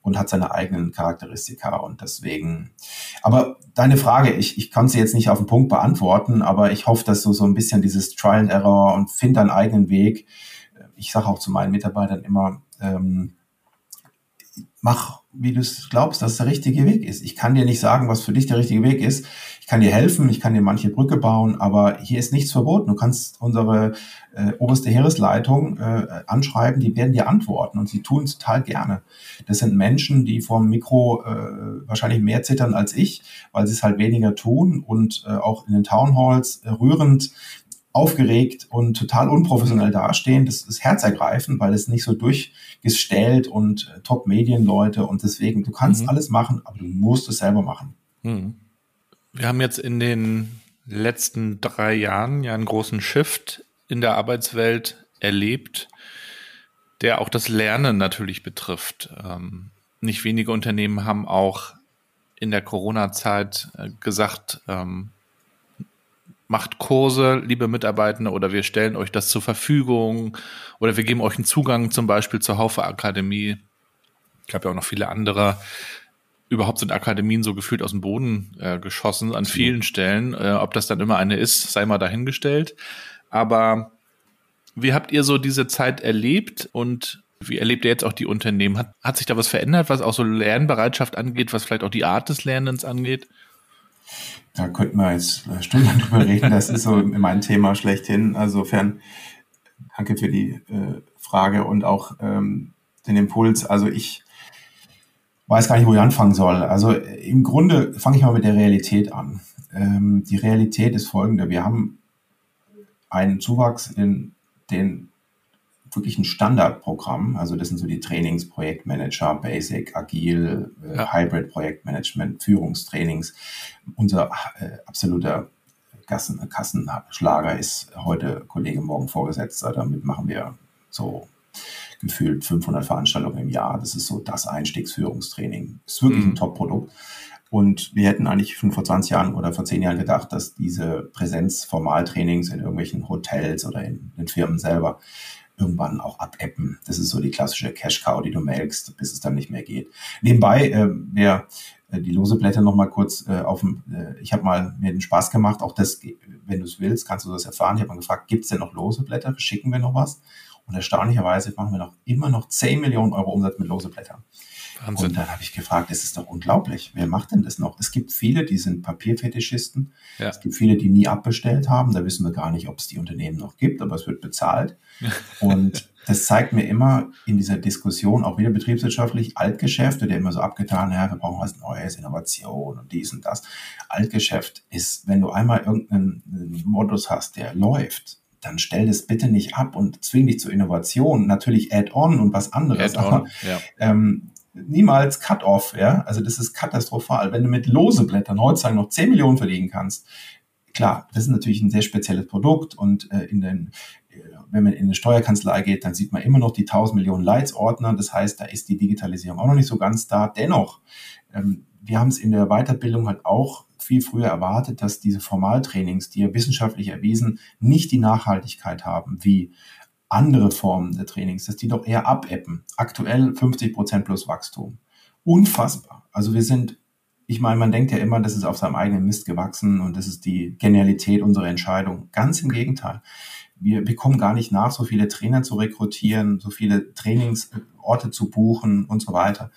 und hat seine eigenen Charakteristika und deswegen. Aber deine Frage, ich, ich kann sie jetzt nicht auf den Punkt beantworten, aber ich hoffe, dass du so ein bisschen dieses Trial and Error und find deinen eigenen Weg. Ich sage auch zu meinen Mitarbeitern immer, ähm, mach, wie du es glaubst, dass der richtige Weg ist. Ich kann dir nicht sagen, was für dich der richtige Weg ist. Ich kann dir helfen, ich kann dir manche Brücke bauen, aber hier ist nichts verboten. Du kannst unsere äh, oberste Heeresleitung äh, anschreiben, die werden dir antworten und sie tun es total gerne. Das sind Menschen, die vor dem Mikro äh, wahrscheinlich mehr zittern als ich, weil sie es halt weniger tun und äh, auch in den Townhalls äh, rührend aufgeregt und total unprofessionell dastehen. Das ist herzergreifend, weil es nicht so durchgestellt und äh, Top-Medienleute und deswegen, du kannst mhm. alles machen, aber du musst es selber machen. Mhm. Wir haben jetzt in den letzten drei Jahren ja einen großen Shift in der Arbeitswelt erlebt, der auch das Lernen natürlich betrifft. Ähm, nicht wenige Unternehmen haben auch in der Corona-Zeit äh, gesagt, ähm, macht Kurse, liebe Mitarbeitende, oder wir stellen euch das zur Verfügung oder wir geben euch einen Zugang zum Beispiel zur Haufe Akademie. Ich habe ja auch noch viele andere. Überhaupt sind Akademien so gefühlt aus dem Boden äh, geschossen an vielen Stellen. Äh, ob das dann immer eine ist, sei mal dahingestellt. Aber wie habt ihr so diese Zeit erlebt und wie erlebt ihr jetzt auch die Unternehmen? Hat, hat sich da was verändert, was auch so Lernbereitschaft angeht, was vielleicht auch die Art des Lernens angeht? Da könnten wir jetzt Stunden drüber reden. Das ist so mein Thema schlechthin. Insofern danke für die äh, Frage und auch ähm, den Impuls. Also ich weiß gar nicht, wo ich anfangen soll. Also im Grunde fange ich mal mit der Realität an. Ähm, die Realität ist folgende. Wir haben einen Zuwachs in den wirklich ein Standardprogramm. Also das sind so die Trainings, Projektmanager, Basic, Agil, äh, ja. Hybrid Projektmanagement, Führungstrainings. Unser äh, absoluter Kassen, Kassenschlager ist heute Kollege, morgen Vorgesetzter. Damit machen wir so gefühlt 500 Veranstaltungen im Jahr. Das ist so das Einstiegsführungstraining. Ist wirklich mhm. ein Top-Produkt. Und wir hätten eigentlich schon vor 20 Jahren oder vor 10 Jahren gedacht, dass diese Präsenzformaltrainings in irgendwelchen Hotels oder in den Firmen selber irgendwann auch abäppen. Das ist so die klassische Cash-Cow, die du melkst, bis es dann nicht mehr geht. Nebenbei, äh, wer äh, die Loseblätter noch mal kurz äh, auf dem, äh, ich habe mal mir den Spaß gemacht, auch das, wenn du es willst, kannst du das erfahren. Ich habe mal gefragt, gibt es denn noch Loseblätter? Schicken wir noch was? Und erstaunlicherweise machen wir noch immer noch 10 Millionen Euro Umsatz mit Loseblättern. Wahnsinn. Und dann habe ich gefragt, es ist doch unglaublich, wer macht denn das noch? Es gibt viele, die sind Papierfetischisten. Ja. Es gibt viele, die nie abbestellt haben. Da wissen wir gar nicht, ob es die Unternehmen noch gibt, aber es wird bezahlt. Und das zeigt mir immer in dieser Diskussion, auch wieder betriebswirtschaftlich, Altgeschäfte, der immer so abgetan, ja, wir brauchen was Neues, Innovation und dies und das. Altgeschäft ist, wenn du einmal irgendeinen Modus hast, der läuft, dann stell das bitte nicht ab und zwing dich zur Innovation. Natürlich Add-on und was anderes, aber ja. ähm, niemals Cut-off. Ja? Also das ist katastrophal. Wenn du mit lose Blättern heutzutage noch 10 Millionen verdienen kannst, klar, das ist natürlich ein sehr spezielles Produkt und äh, in den äh, wenn man in eine Steuerkanzlei geht, dann sieht man immer noch die 1000 Millionen Leitsordner. Das heißt, da ist die Digitalisierung auch noch nicht so ganz da. Dennoch, ähm, wir haben es in der Weiterbildung halt auch viel früher erwartet, dass diese Formaltrainings, die ja wissenschaftlich erwiesen nicht die Nachhaltigkeit haben wie andere Formen der Trainings, dass die doch eher abebben. Aktuell 50 Prozent plus Wachstum. Unfassbar. Also wir sind, ich meine, man denkt ja immer, das ist auf seinem eigenen Mist gewachsen und das ist die Genialität unserer Entscheidung. Ganz im Gegenteil. Wir, wir kommen gar nicht nach, so viele Trainer zu rekrutieren, so viele Trainingsorte zu buchen und so weiter.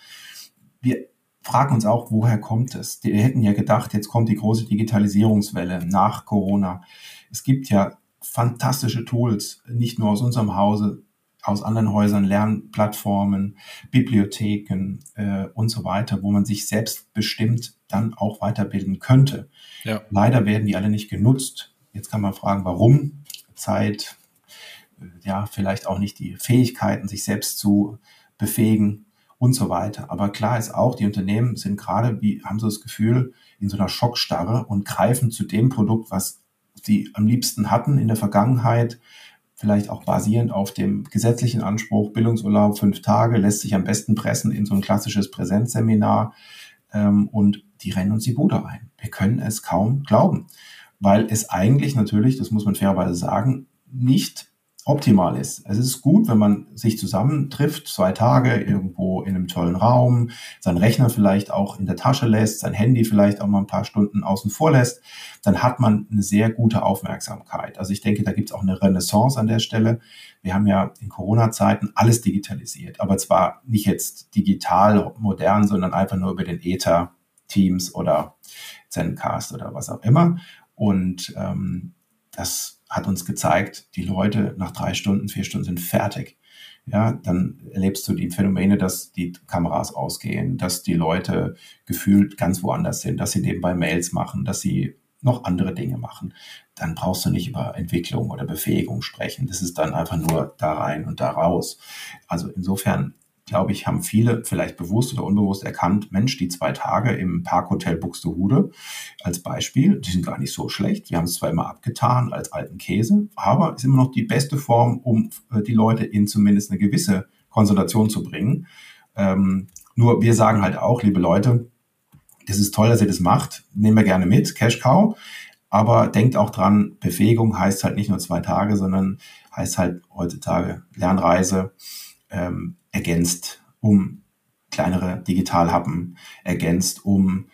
Wir fragen uns auch, woher kommt es? Wir hätten ja gedacht, jetzt kommt die große Digitalisierungswelle nach Corona. Es gibt ja fantastische Tools, nicht nur aus unserem Hause, aus anderen Häusern, Lernplattformen, Bibliotheken äh, und so weiter, wo man sich selbstbestimmt dann auch weiterbilden könnte. Ja. Leider werden die alle nicht genutzt. Jetzt kann man fragen, warum? Zeit, äh, ja, vielleicht auch nicht die Fähigkeiten, sich selbst zu befähigen und so weiter. Aber klar ist auch, die Unternehmen sind gerade, wie haben so das Gefühl, in so einer Schockstarre und greifen zu dem Produkt, was sie am liebsten hatten in der Vergangenheit, vielleicht auch basierend auf dem gesetzlichen Anspruch, Bildungsurlaub fünf Tage, lässt sich am besten pressen in so ein klassisches Präsenzseminar ähm, und die rennen uns die Bude ein. Wir können es kaum glauben, weil es eigentlich natürlich, das muss man fairerweise sagen, nicht optimal ist. Es ist gut, wenn man sich zusammentrifft, zwei Tage irgendwo in einem tollen Raum, seinen Rechner vielleicht auch in der Tasche lässt, sein Handy vielleicht auch mal ein paar Stunden außen vor lässt, dann hat man eine sehr gute Aufmerksamkeit. Also ich denke, da gibt es auch eine Renaissance an der Stelle. Wir haben ja in Corona-Zeiten alles digitalisiert, aber zwar nicht jetzt digital modern, sondern einfach nur über den Ether, Teams oder Zencast oder was auch immer. Und ähm, das hat uns gezeigt, die Leute nach drei Stunden, vier Stunden sind fertig. Ja, dann erlebst du die Phänomene, dass die Kameras ausgehen, dass die Leute gefühlt ganz woanders sind, dass sie nebenbei Mails machen, dass sie noch andere Dinge machen. Dann brauchst du nicht über Entwicklung oder Befähigung sprechen. Das ist dann einfach nur da rein und da raus. Also insofern glaube ich, haben viele vielleicht bewusst oder unbewusst erkannt, Mensch, die zwei Tage im Parkhotel Buxtehude als Beispiel, die sind gar nicht so schlecht. Wir haben es zwar immer abgetan als alten Käse, aber ist immer noch die beste Form, um äh, die Leute in zumindest eine gewisse Konsultation zu bringen. Ähm, nur wir sagen halt auch, liebe Leute, das ist toll, dass ihr das macht, nehmen wir gerne mit, Cash Cow. Aber denkt auch dran, Befähigung heißt halt nicht nur zwei Tage, sondern heißt halt heutzutage Lernreise, ähm, ergänzt um kleinere Digitalhappen, ergänzt um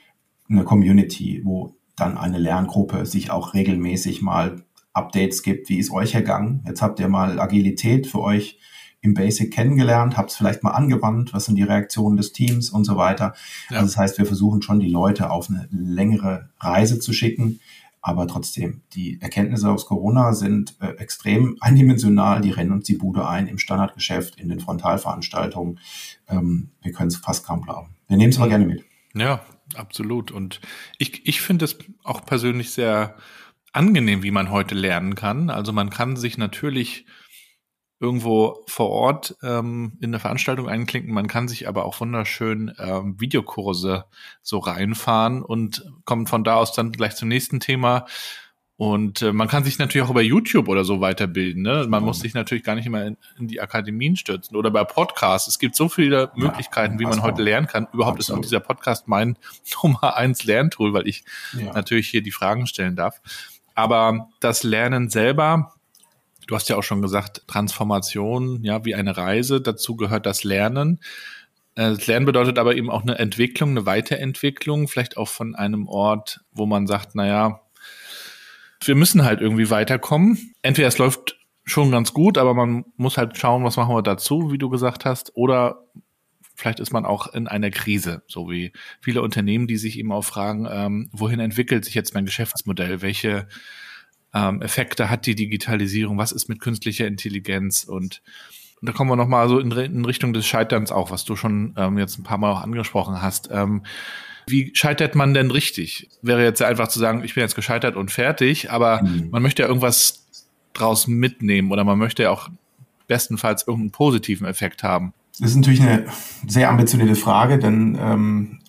eine Community, wo dann eine Lerngruppe sich auch regelmäßig mal Updates gibt. Wie ist euch ergangen? Jetzt habt ihr mal Agilität für euch im Basic kennengelernt, habt es vielleicht mal angewandt, was sind die Reaktionen des Teams und so weiter. Ja. Also das heißt, wir versuchen schon die Leute auf eine längere Reise zu schicken, aber trotzdem, die Erkenntnisse aus Corona sind äh, extrem eindimensional. Die rennen uns die Bude ein im Standardgeschäft, in den Frontalveranstaltungen. Ähm, wir können es fast kaum glauben. Wir nehmen es aber gerne mit. Ja, absolut. Und ich, ich finde es auch persönlich sehr angenehm, wie man heute lernen kann. Also man kann sich natürlich irgendwo vor Ort ähm, in der Veranstaltung einklinken. Man kann sich aber auch wunderschön ähm, Videokurse so reinfahren und kommt von da aus dann gleich zum nächsten Thema. Und äh, man kann sich natürlich auch über YouTube oder so weiterbilden. Ne? Man mhm. muss sich natürlich gar nicht immer in, in, die Akademien stürzen oder bei Podcasts. Es gibt so viele Möglichkeiten, wie man heute lernen kann. Überhaupt Absolut. ist auch dieser Podcast mein Nummer eins Lerntool, weil ich ja. natürlich hier die Fragen stellen darf. Aber das Lernen selber, Du hast ja auch schon gesagt, Transformation, ja, wie eine Reise. Dazu gehört das Lernen. Äh, das Lernen bedeutet aber eben auch eine Entwicklung, eine Weiterentwicklung, vielleicht auch von einem Ort, wo man sagt, naja, wir müssen halt irgendwie weiterkommen. Entweder es läuft schon ganz gut, aber man muss halt schauen, was machen wir dazu, wie du gesagt hast, oder vielleicht ist man auch in einer Krise, so wie viele Unternehmen, die sich eben auch fragen, ähm, wohin entwickelt sich jetzt mein Geschäftsmodell, welche ähm, Effekte hat die Digitalisierung, was ist mit künstlicher Intelligenz und, und da kommen wir nochmal so in, in, Richtung des Scheiterns auch, was du schon ähm, jetzt ein paar Mal auch angesprochen hast. Ähm, wie scheitert man denn richtig? Wäre jetzt einfach zu sagen, ich bin jetzt gescheitert und fertig, aber mhm. man möchte ja irgendwas draus mitnehmen oder man möchte ja auch bestenfalls irgendeinen positiven Effekt haben. Das ist natürlich eine sehr ambitionierte Frage, denn ähm,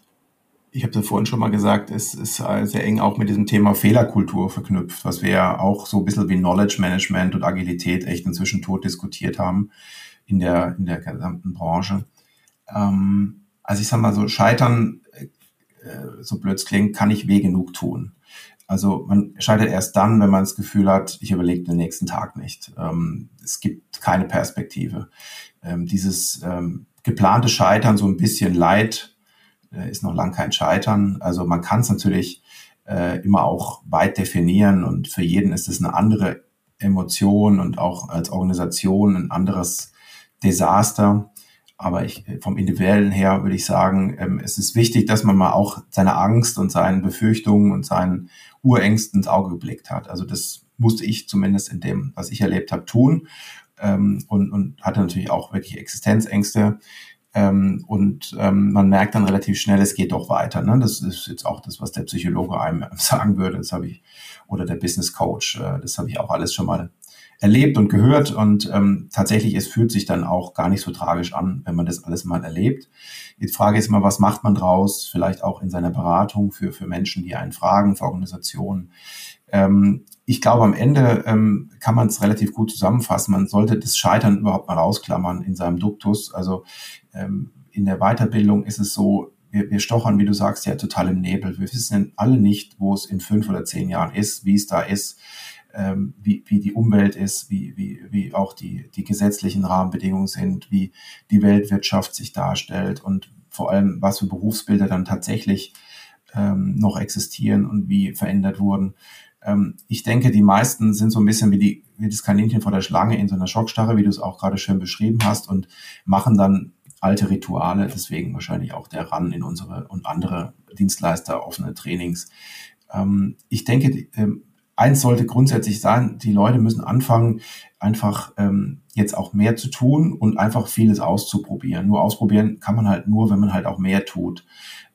ich habe das vorhin schon mal gesagt, es ist sehr eng auch mit diesem Thema Fehlerkultur verknüpft, was wir ja auch so ein bisschen wie Knowledge Management und Agilität echt inzwischen tot diskutiert haben in der, in der gesamten Branche. Ähm, also ich sag mal so, scheitern, äh, so blöd es klingt, kann ich weh genug tun. Also man scheitert erst dann, wenn man das Gefühl hat, ich überlege den nächsten Tag nicht. Ähm, es gibt keine Perspektive. Ähm, dieses geplante Scheitern, so ein bisschen Leid, ist noch lang kein Scheitern. Also man kann es natürlich äh, immer auch weit definieren und für jeden ist es eine andere Emotion und auch als Organisation ein anderes Desaster. Aber ich, vom Individuellen her würde ich sagen, ähm, es ist wichtig, dass man mal auch seine Angst und seinen Befürchtungen und seinen Urängsten ins Auge geblickt hat. Also das musste ich zumindest in dem, was ich erlebt habe, tun. Ähm, und, und hatte natürlich auch wirklich Existenzängste. Ähm, und ähm, man merkt dann relativ schnell, es geht doch weiter. Ne? Das ist jetzt auch das, was der Psychologe einem sagen würde. Das habe ich, oder der Business Coach, äh, das habe ich auch alles schon mal erlebt und gehört. Und ähm, tatsächlich, es fühlt sich dann auch gar nicht so tragisch an, wenn man das alles mal erlebt. Die Frage ist immer, was macht man draus? Vielleicht auch in seiner Beratung für, für Menschen, die einen fragen, für Organisationen. Ähm, ich glaube, am Ende ähm, kann man es relativ gut zusammenfassen. Man sollte das Scheitern überhaupt mal rausklammern in seinem Duktus. Also ähm, in der Weiterbildung ist es so, wir, wir stochern, wie du sagst, ja total im Nebel. Wir wissen alle nicht, wo es in fünf oder zehn Jahren ist, wie es da ist, ähm, wie, wie die Umwelt ist, wie, wie, wie auch die, die gesetzlichen Rahmenbedingungen sind, wie die Weltwirtschaft sich darstellt und vor allem, was für Berufsbilder dann tatsächlich ähm, noch existieren und wie verändert wurden. Ähm, ich denke, die meisten sind so ein bisschen wie, die, wie das Kaninchen vor der Schlange in so einer Schockstarre, wie du es auch gerade schön beschrieben hast, und machen dann alte Rituale, deswegen wahrscheinlich auch der RAN in unsere und andere Dienstleister offene Trainings. Ähm, ich denke, ähm, eins sollte grundsätzlich sein, die Leute müssen anfangen, einfach ähm, jetzt auch mehr zu tun und einfach vieles auszuprobieren. Nur ausprobieren kann man halt nur, wenn man halt auch mehr tut.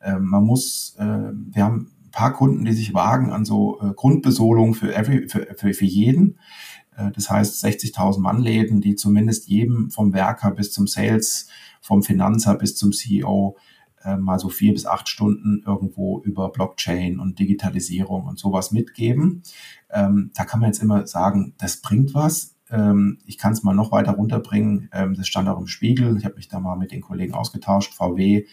Ähm, man muss, äh, wir haben paar Kunden, die sich wagen an so äh, Grundbesolung für, every, für, für, für jeden. Äh, das heißt 60.000 Mann Läden, die zumindest jedem vom Werker bis zum Sales, vom Finanzer bis zum CEO äh, mal so vier bis acht Stunden irgendwo über Blockchain und Digitalisierung und sowas mitgeben. Ähm, da kann man jetzt immer sagen, das bringt was. Ähm, ich kann es mal noch weiter runterbringen. Ähm, das stand auch im Spiegel. Ich habe mich da mal mit den Kollegen ausgetauscht. VW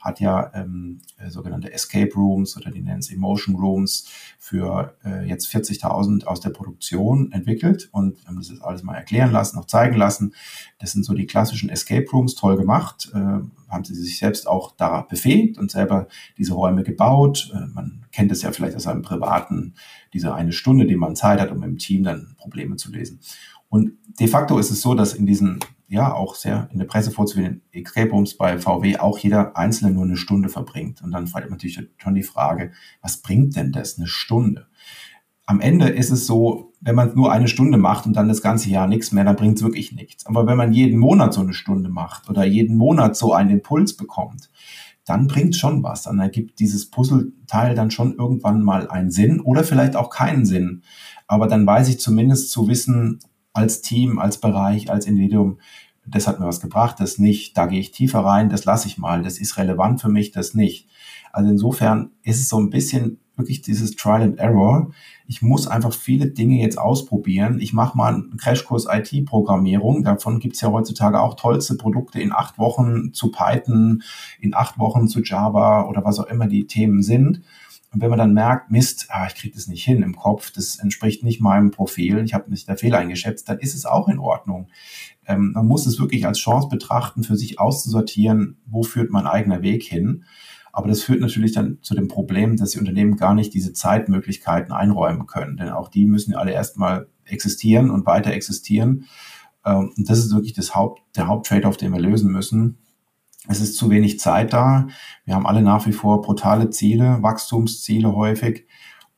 hat ja ähm, äh, sogenannte Escape Rooms oder die nennen es Emotion Rooms für äh, jetzt 40.000 aus der Produktion entwickelt und haben das jetzt alles mal erklären lassen, auch zeigen lassen. Das sind so die klassischen Escape Rooms, toll gemacht. Äh, haben sie sich selbst auch da befähigt und selber diese Räume gebaut. Äh, man kennt es ja vielleicht aus einem privaten, diese eine Stunde, die man Zeit hat, um im Team dann Probleme zu lösen. Und de facto ist es so, dass in diesen ja auch sehr in der Presse vorzufinden, Escape Rooms bei VW auch jeder Einzelne nur eine Stunde verbringt. Und dann man natürlich schon die Frage, was bringt denn das, eine Stunde? Am Ende ist es so, wenn man nur eine Stunde macht und dann das ganze Jahr nichts mehr, dann bringt es wirklich nichts. Aber wenn man jeden Monat so eine Stunde macht oder jeden Monat so einen Impuls bekommt, dann bringt schon was. Dann ergibt dieses Puzzleteil dann schon irgendwann mal einen Sinn oder vielleicht auch keinen Sinn. Aber dann weiß ich zumindest zu wissen, als Team, als Bereich, als Individuum, das hat mir was gebracht, das nicht, da gehe ich tiefer rein, das lasse ich mal, das ist relevant für mich, das nicht. Also insofern ist es so ein bisschen wirklich dieses Trial and Error. Ich muss einfach viele Dinge jetzt ausprobieren. Ich mache mal einen Crashkurs IT-Programmierung. Davon gibt es ja heutzutage auch tollste Produkte in acht Wochen zu Python, in acht Wochen zu Java oder was auch immer die Themen sind. Und wenn man dann merkt, Mist, ah, ich kriege das nicht hin im Kopf, das entspricht nicht meinem Profil, ich habe mich da Fehler eingeschätzt, dann ist es auch in Ordnung. Ähm, man muss es wirklich als Chance betrachten, für sich auszusortieren, wo führt mein eigener Weg hin. Aber das führt natürlich dann zu dem Problem, dass die Unternehmen gar nicht diese Zeitmöglichkeiten einräumen können. Denn auch die müssen ja alle erstmal existieren und weiter existieren. Ähm, und das ist wirklich das Haupt, der Haupttrade, auf den wir lösen müssen. Es ist zu wenig Zeit da. Wir haben alle nach wie vor brutale Ziele, Wachstumsziele häufig.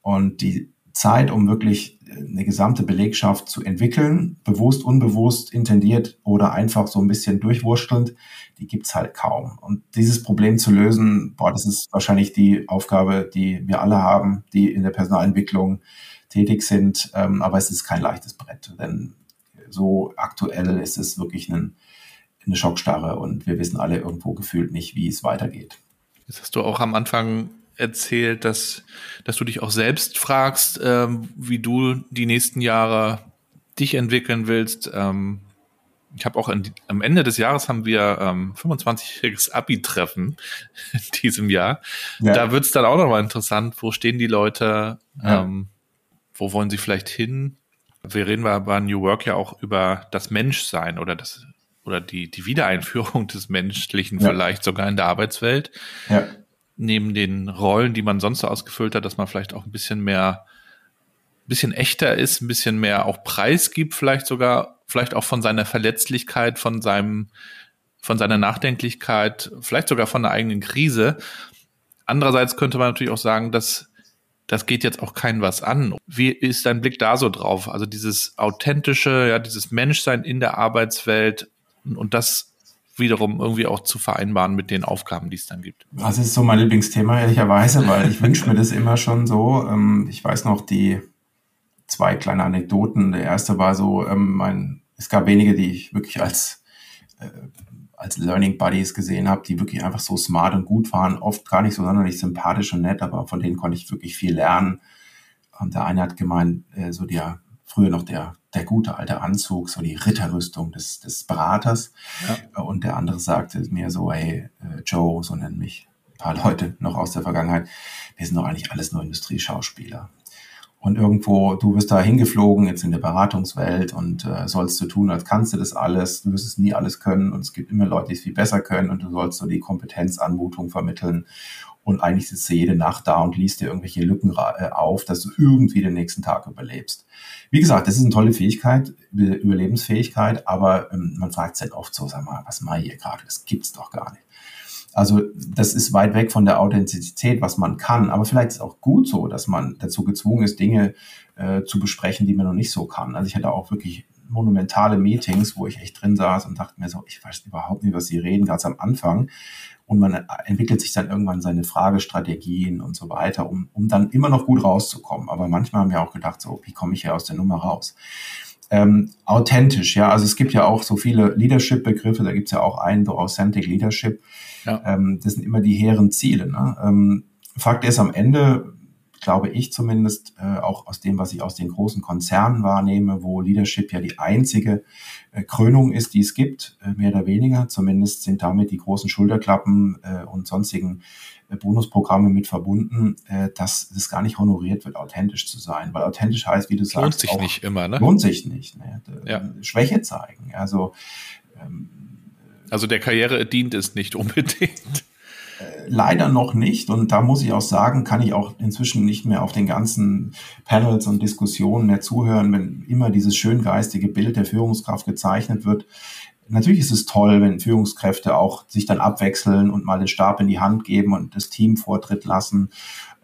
Und die Zeit, um wirklich eine gesamte Belegschaft zu entwickeln, bewusst, unbewusst, intendiert oder einfach so ein bisschen durchwurstelnd, die gibt's halt kaum. Und dieses Problem zu lösen, boah, das ist wahrscheinlich die Aufgabe, die wir alle haben, die in der Personalentwicklung tätig sind. Ähm, aber es ist kein leichtes Brett, denn so aktuell ist es wirklich ein, eine Schockstarre und wir wissen alle irgendwo gefühlt nicht, wie es weitergeht. Jetzt hast du auch am Anfang erzählt, dass, dass du dich auch selbst fragst, ähm, wie du die nächsten Jahre dich entwickeln willst. Ähm, ich habe auch in, am Ende des Jahres haben wir ähm, 25-jähriges Abi-Treffen in diesem Jahr. Ja. Da wird es dann auch nochmal interessant, wo stehen die Leute, ja. ähm, wo wollen sie vielleicht hin? Wir reden bei New Work ja auch über das Menschsein oder das oder die, die Wiedereinführung des Menschlichen ja. vielleicht sogar in der Arbeitswelt. Ja neben den Rollen, die man sonst so ausgefüllt hat, dass man vielleicht auch ein bisschen mehr, ein bisschen echter ist, ein bisschen mehr auch Preis gibt, vielleicht sogar, vielleicht auch von seiner Verletzlichkeit, von seinem, von seiner Nachdenklichkeit, vielleicht sogar von der eigenen Krise. Andererseits könnte man natürlich auch sagen, dass das geht jetzt auch keinem was an. Wie ist dein Blick da so drauf? Also dieses authentische, ja, dieses Menschsein in der Arbeitswelt und das wiederum irgendwie auch zu vereinbaren mit den Aufgaben, die es dann gibt. Das ist so mein Lieblingsthema, ehrlicherweise, weil ich wünsche mir das immer schon so. Ähm, ich weiß noch die zwei kleine Anekdoten. Der erste war so, ähm, mein, es gab wenige, die ich wirklich als, äh, als Learning Buddies gesehen habe, die wirklich einfach so smart und gut waren. Oft gar nicht so sonderlich sympathisch und nett, aber von denen konnte ich wirklich viel lernen. Und der eine hat gemeint, äh, so der früher noch der, der gute alte Anzug, so die Ritterrüstung des, des Beraters. Ja. Und der andere sagte mir so, hey, äh, Joe, so nennen mich ein paar Leute noch aus der Vergangenheit, wir sind doch eigentlich alles nur Industrieschauspieler. Und irgendwo, du wirst da hingeflogen, jetzt in der Beratungswelt und äh, sollst du tun, als kannst du das alles, du wirst es nie alles können und es gibt immer Leute, die es viel besser können und du sollst so die Kompetenzanmutung vermitteln und eigentlich sitzt du jede Nacht da und liest dir irgendwelche Lücken äh, auf, dass du irgendwie den nächsten Tag überlebst. Wie gesagt, das ist eine tolle Fähigkeit, Überlebensfähigkeit, aber ähm, man fragt sich halt oft so, sag mal, was mache ich hier gerade? Das gibt's doch gar nicht. Also das ist weit weg von der Authentizität, was man kann. Aber vielleicht ist es auch gut so, dass man dazu gezwungen ist, Dinge äh, zu besprechen, die man noch nicht so kann. Also ich hatte auch wirklich monumentale Meetings, wo ich echt drin saß und dachte mir so, ich weiß überhaupt nicht, was sie reden, ganz am Anfang und man entwickelt sich dann irgendwann seine Fragestrategien und so weiter, um, um dann immer noch gut rauszukommen. Aber manchmal haben wir auch gedacht, so, wie komme ich hier aus der Nummer raus? Ähm, authentisch, ja, also es gibt ja auch so viele Leadership-Begriffe, da gibt es ja auch einen, The Authentic Leadership. Ja. Ähm, das sind immer die hehren Ziele. Ne? Ähm, Fakt ist, am Ende glaube ich zumindest, äh, auch aus dem, was ich aus den großen Konzernen wahrnehme, wo Leadership ja die einzige äh, Krönung ist, die es gibt, äh, mehr oder weniger. Zumindest sind damit die großen Schulterklappen äh, und sonstigen äh, Bonusprogramme mit verbunden, äh, dass es gar nicht honoriert wird, authentisch zu sein. Weil authentisch heißt, wie du sagst, lohnt sich auch, nicht immer, ne? Lohnt sich nicht. Ne? Ja. Schwäche zeigen. Also ähm, also der Karriere dient es nicht unbedingt leider noch nicht. Und da muss ich auch sagen, kann ich auch inzwischen nicht mehr auf den ganzen Panels und Diskussionen mehr zuhören, wenn immer dieses schöngeistige Bild der Führungskraft gezeichnet wird. Natürlich ist es toll, wenn Führungskräfte auch sich dann abwechseln und mal den Stab in die Hand geben und das Team Vortritt lassen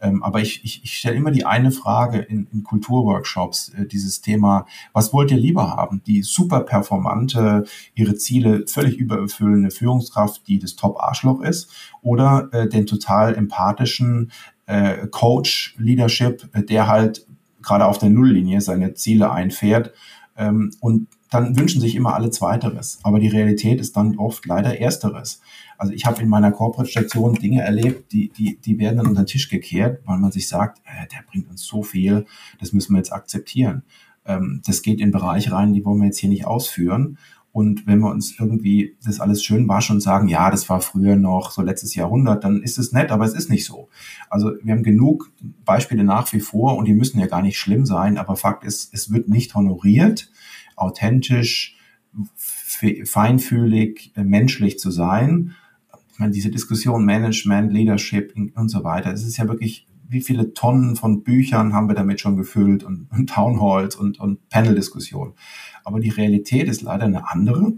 ähm, aber ich, ich, ich stelle immer die eine Frage in, in Kulturworkshops, äh, dieses Thema, was wollt ihr lieber haben? Die super performante, ihre Ziele völlig übererfüllende Führungskraft, die das Top-Arschloch ist, oder äh, den total empathischen äh, Coach-Leadership, äh, der halt gerade auf der Nulllinie seine Ziele einfährt ähm, und dann wünschen sich immer alle Zweiteres. Aber die Realität ist dann oft leider Ersteres. Also ich habe in meiner Corporate-Station Dinge erlebt, die, die, die werden dann unter den Tisch gekehrt, weil man sich sagt, äh, der bringt uns so viel, das müssen wir jetzt akzeptieren. Ähm, das geht in Bereiche rein, die wollen wir jetzt hier nicht ausführen. Und wenn wir uns irgendwie das alles schön waschen und sagen, ja, das war früher noch so letztes Jahrhundert, dann ist es nett, aber es ist nicht so. Also wir haben genug Beispiele nach wie vor und die müssen ja gar nicht schlimm sein, aber Fakt ist, es wird nicht honoriert, authentisch, feinfühlig, äh, menschlich zu sein meine, diese Diskussion Management, Leadership und so weiter, es ist ja wirklich, wie viele Tonnen von Büchern haben wir damit schon gefüllt und, und Townhalls und, und Panel-Diskussionen. Aber die Realität ist leider eine andere.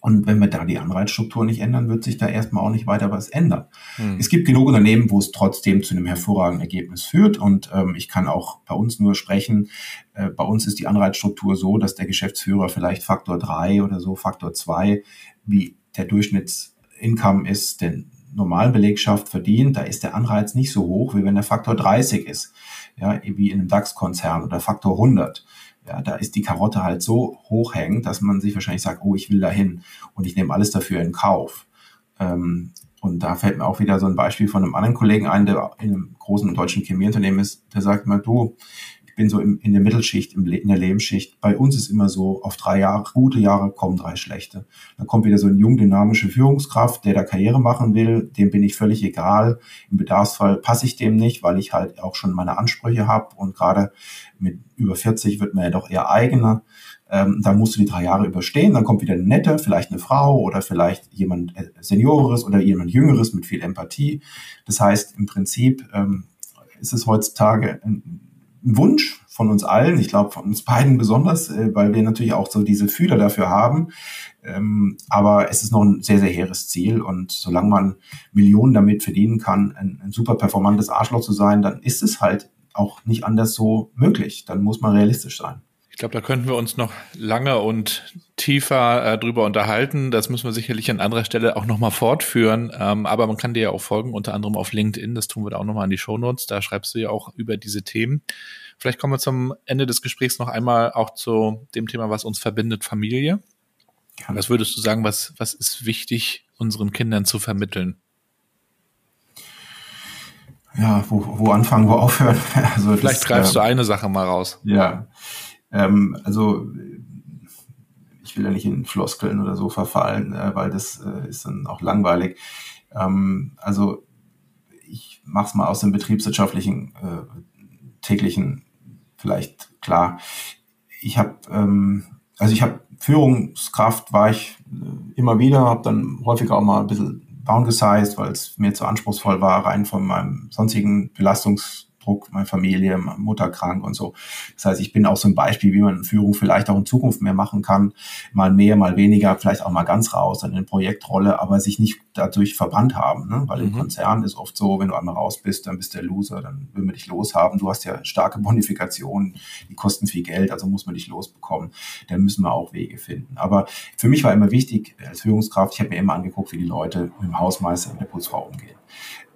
Und wenn wir da die Anreizstruktur nicht ändern, wird sich da erstmal auch nicht weiter was ändern. Hm. Es gibt genug Unternehmen, wo es trotzdem zu einem hervorragenden Ergebnis führt. Und ähm, ich kann auch bei uns nur sprechen. Äh, bei uns ist die Anreizstruktur so, dass der Geschäftsführer vielleicht Faktor drei oder so, Faktor zwei, wie der Durchschnittsincome ist, der normalen Belegschaft verdient, da ist der Anreiz nicht so hoch, wie wenn der Faktor 30 ist. Ja, wie in einem DAX-Konzern oder Faktor 100 ja, da ist die Karotte halt so hochhängend, dass man sich wahrscheinlich sagt, oh, ich will dahin und ich nehme alles dafür in Kauf. Ähm, und da fällt mir auch wieder so ein Beispiel von einem anderen Kollegen ein, der in einem großen deutschen Chemieunternehmen ist, der sagt mal, du, ich bin so im, in der Mittelschicht, im, in der Lebensschicht. Bei uns ist immer so, auf drei Jahre, gute Jahre kommen drei schlechte. Dann kommt wieder so eine jung dynamische Führungskraft, der da Karriere machen will, dem bin ich völlig egal. Im Bedarfsfall passe ich dem nicht, weil ich halt auch schon meine Ansprüche habe und gerade mit über 40 wird man ja doch eher eigener. Ähm, da musst du die drei Jahre überstehen, dann kommt wieder eine nette, vielleicht eine Frau oder vielleicht jemand äh, Senioreres oder jemand Jüngeres mit viel Empathie. Das heißt, im Prinzip ähm, ist es heutzutage ein, Wunsch von uns allen, ich glaube von uns beiden besonders, äh, weil wir natürlich auch so diese Fühler dafür haben. Ähm, aber es ist noch ein sehr, sehr hehres Ziel und solange man Millionen damit verdienen kann, ein, ein super performantes Arschloch zu sein, dann ist es halt auch nicht anders so möglich. Dann muss man realistisch sein. Ich glaube, da könnten wir uns noch lange und tiefer äh, drüber unterhalten. Das müssen wir sicherlich an anderer Stelle auch nochmal fortführen. Ähm, aber man kann dir ja auch folgen, unter anderem auf LinkedIn. Das tun wir da auch nochmal in die Shownotes. Da schreibst du ja auch über diese Themen. Vielleicht kommen wir zum Ende des Gesprächs noch einmal auch zu dem Thema, was uns verbindet, Familie. Was würdest du sagen, was, was ist wichtig, unseren Kindern zu vermitteln? Ja, wo, wo anfangen, wo aufhören? Also Vielleicht das, greifst äh, du eine Sache mal raus. Ja, ähm, also ich will ja nicht in Floskeln oder so verfallen, äh, weil das äh, ist dann auch langweilig. Ähm, also ich mache es mal aus dem betriebswirtschaftlichen äh, täglichen vielleicht klar. Ich habe ähm, also ich habe Führungskraft war ich äh, immer wieder, habe dann häufiger auch mal ein bisschen downgesized, weil es mir zu anspruchsvoll war, rein von meinem sonstigen Belastungs Druck, meine Familie, meine Mutter krank und so. Das heißt, ich bin auch so ein Beispiel, wie man Führung vielleicht auch in Zukunft mehr machen kann. Mal mehr, mal weniger, vielleicht auch mal ganz raus in eine Projektrolle, aber sich nicht dadurch verbrannt haben. Ne? Weil mhm. im Konzern ist oft so, wenn du einmal raus bist, dann bist du der Loser, dann will man dich loshaben. Du hast ja starke Bonifikationen, die kosten viel Geld, also muss man dich losbekommen. Da müssen wir auch Wege finden. Aber für mich war immer wichtig, als Führungskraft, ich habe mir immer angeguckt, wie die Leute mit dem Hausmeister und der Putzfrau umgehen.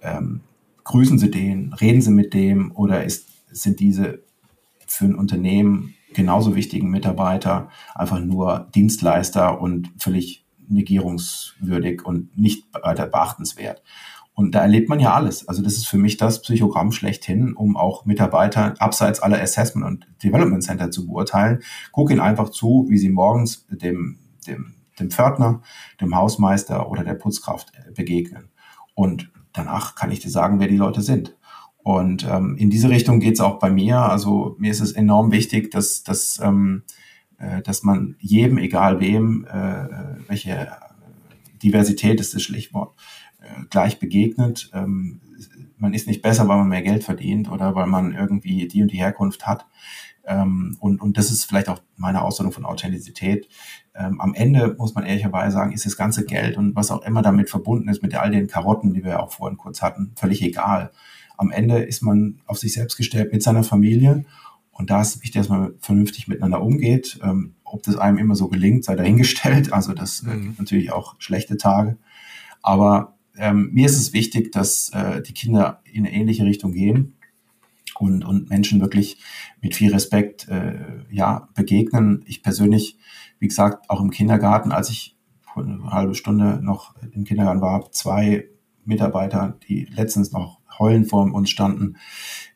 Ähm, grüßen Sie den, reden Sie mit dem oder ist, sind diese für ein Unternehmen genauso wichtigen Mitarbeiter einfach nur Dienstleister und völlig negierungswürdig und nicht weiter beachtenswert. Und da erlebt man ja alles. Also das ist für mich das Psychogramm schlechthin, um auch Mitarbeiter abseits aller Assessment und Development Center zu beurteilen. Guck ihnen einfach zu, wie sie morgens dem, dem, dem Pförtner, dem Hausmeister oder der Putzkraft begegnen. Und danach kann ich dir sagen, wer die Leute sind. Und ähm, in diese Richtung geht es auch bei mir. Also mir ist es enorm wichtig, dass, dass, ähm, äh, dass man jedem, egal wem, äh, welche Diversität ist das Schlichtwort, äh, gleich begegnet. Ähm, man ist nicht besser, weil man mehr Geld verdient oder weil man irgendwie die und die Herkunft hat. Ähm, und, und das ist vielleicht auch meine Ausdruck von Authentizität. Ähm, am Ende muss man ehrlicherweise sagen, ist das ganze Geld und was auch immer damit verbunden ist, mit all den Karotten, die wir ja auch vorhin kurz hatten, völlig egal. Am Ende ist man auf sich selbst gestellt mit seiner Familie und da ist wichtig, dass man vernünftig miteinander umgeht. Ähm, ob das einem immer so gelingt, sei dahingestellt. Also das äh, mhm. natürlich auch schlechte Tage. Aber ähm, mir ist es wichtig, dass äh, die Kinder in eine ähnliche Richtung gehen und, und Menschen wirklich mit viel Respekt äh, ja, begegnen. Ich persönlich, wie gesagt, auch im Kindergarten, als ich vor eine halbe Stunde noch im Kindergarten war, zwei Mitarbeiter, die letztens noch heulend vor uns standen,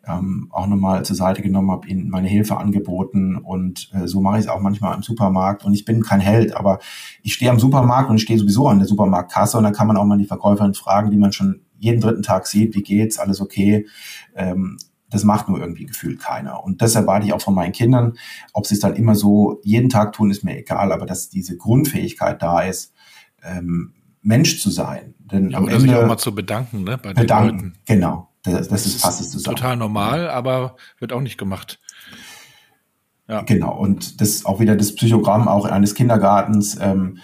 ähm, auch nochmal zur Seite genommen, habe ihnen meine Hilfe angeboten und äh, so mache ich es auch manchmal im Supermarkt und ich bin kein Held, aber ich stehe am Supermarkt und ich stehe sowieso an der Supermarktkasse und da kann man auch mal die Verkäuferin fragen, die man schon jeden dritten Tag sieht, wie geht's, alles okay. Ähm, das macht nur irgendwie gefühlt keiner. Und das erwarte ich auch von meinen Kindern. Ob sie es dann immer so jeden Tag tun, ist mir egal, aber dass diese Grundfähigkeit da ist, ähm, Mensch zu sein. Denn ja, am oder Ende, sich auch mal zu bedanken, ne, bei bedanken, den Leuten. Genau. Das, das, das ist fast zusammen. Total normal, aber wird auch nicht gemacht. Ja. Genau. Und das auch wieder das Psychogramm auch eines Kindergartens. Ähm,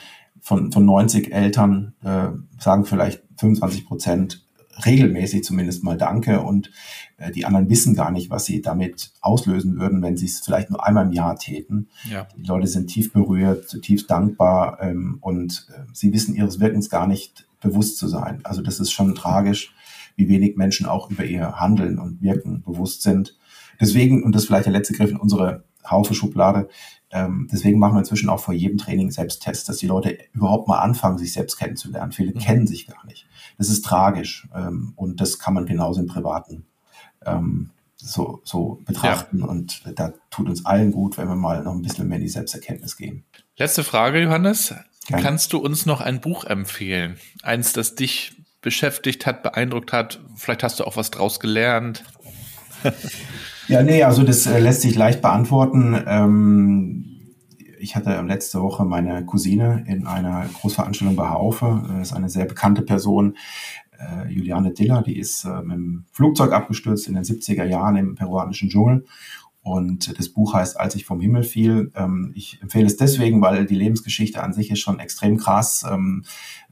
von, von 90 Eltern äh, sagen vielleicht 25 Prozent regelmäßig zumindest mal Danke und äh, die anderen wissen gar nicht, was sie damit auslösen würden, wenn sie es vielleicht nur einmal im Jahr täten. Ja. Die Leute sind tief berührt, zutiefst dankbar ähm, und äh, sie wissen ihres Wirkens gar nicht bewusst zu sein. Also das ist schon tragisch, wie wenig Menschen auch über ihr Handeln und Wirken bewusst sind. Deswegen, und das ist vielleicht der letzte Griff in unsere Haufe-Schublade, ähm, deswegen machen wir inzwischen auch vor jedem Training Selbsttests, dass die Leute überhaupt mal anfangen, sich selbst kennenzulernen. Viele mhm. kennen sich gar nicht. Das ist tragisch ähm, und das kann man genauso im Privaten ähm, so, so betrachten. Ja. Und da tut uns allen gut, wenn wir mal noch ein bisschen mehr in die Selbsterkenntnis gehen. Letzte Frage, Johannes. Gerne. Kannst du uns noch ein Buch empfehlen? Eins, das dich beschäftigt hat, beeindruckt hat? Vielleicht hast du auch was draus gelernt. Ja, nee, also das äh, lässt sich leicht beantworten. Ähm, ich hatte letzte Woche meine Cousine in einer Großveranstaltung bei Haufe. Das ist eine sehr bekannte Person, äh, Juliane Diller, die ist äh, mit dem Flugzeug abgestürzt in den 70er Jahren im peruanischen Dschungel. Und das Buch heißt Als ich vom Himmel fiel. Ähm, ich empfehle es deswegen, weil die Lebensgeschichte an sich ist schon extrem krass.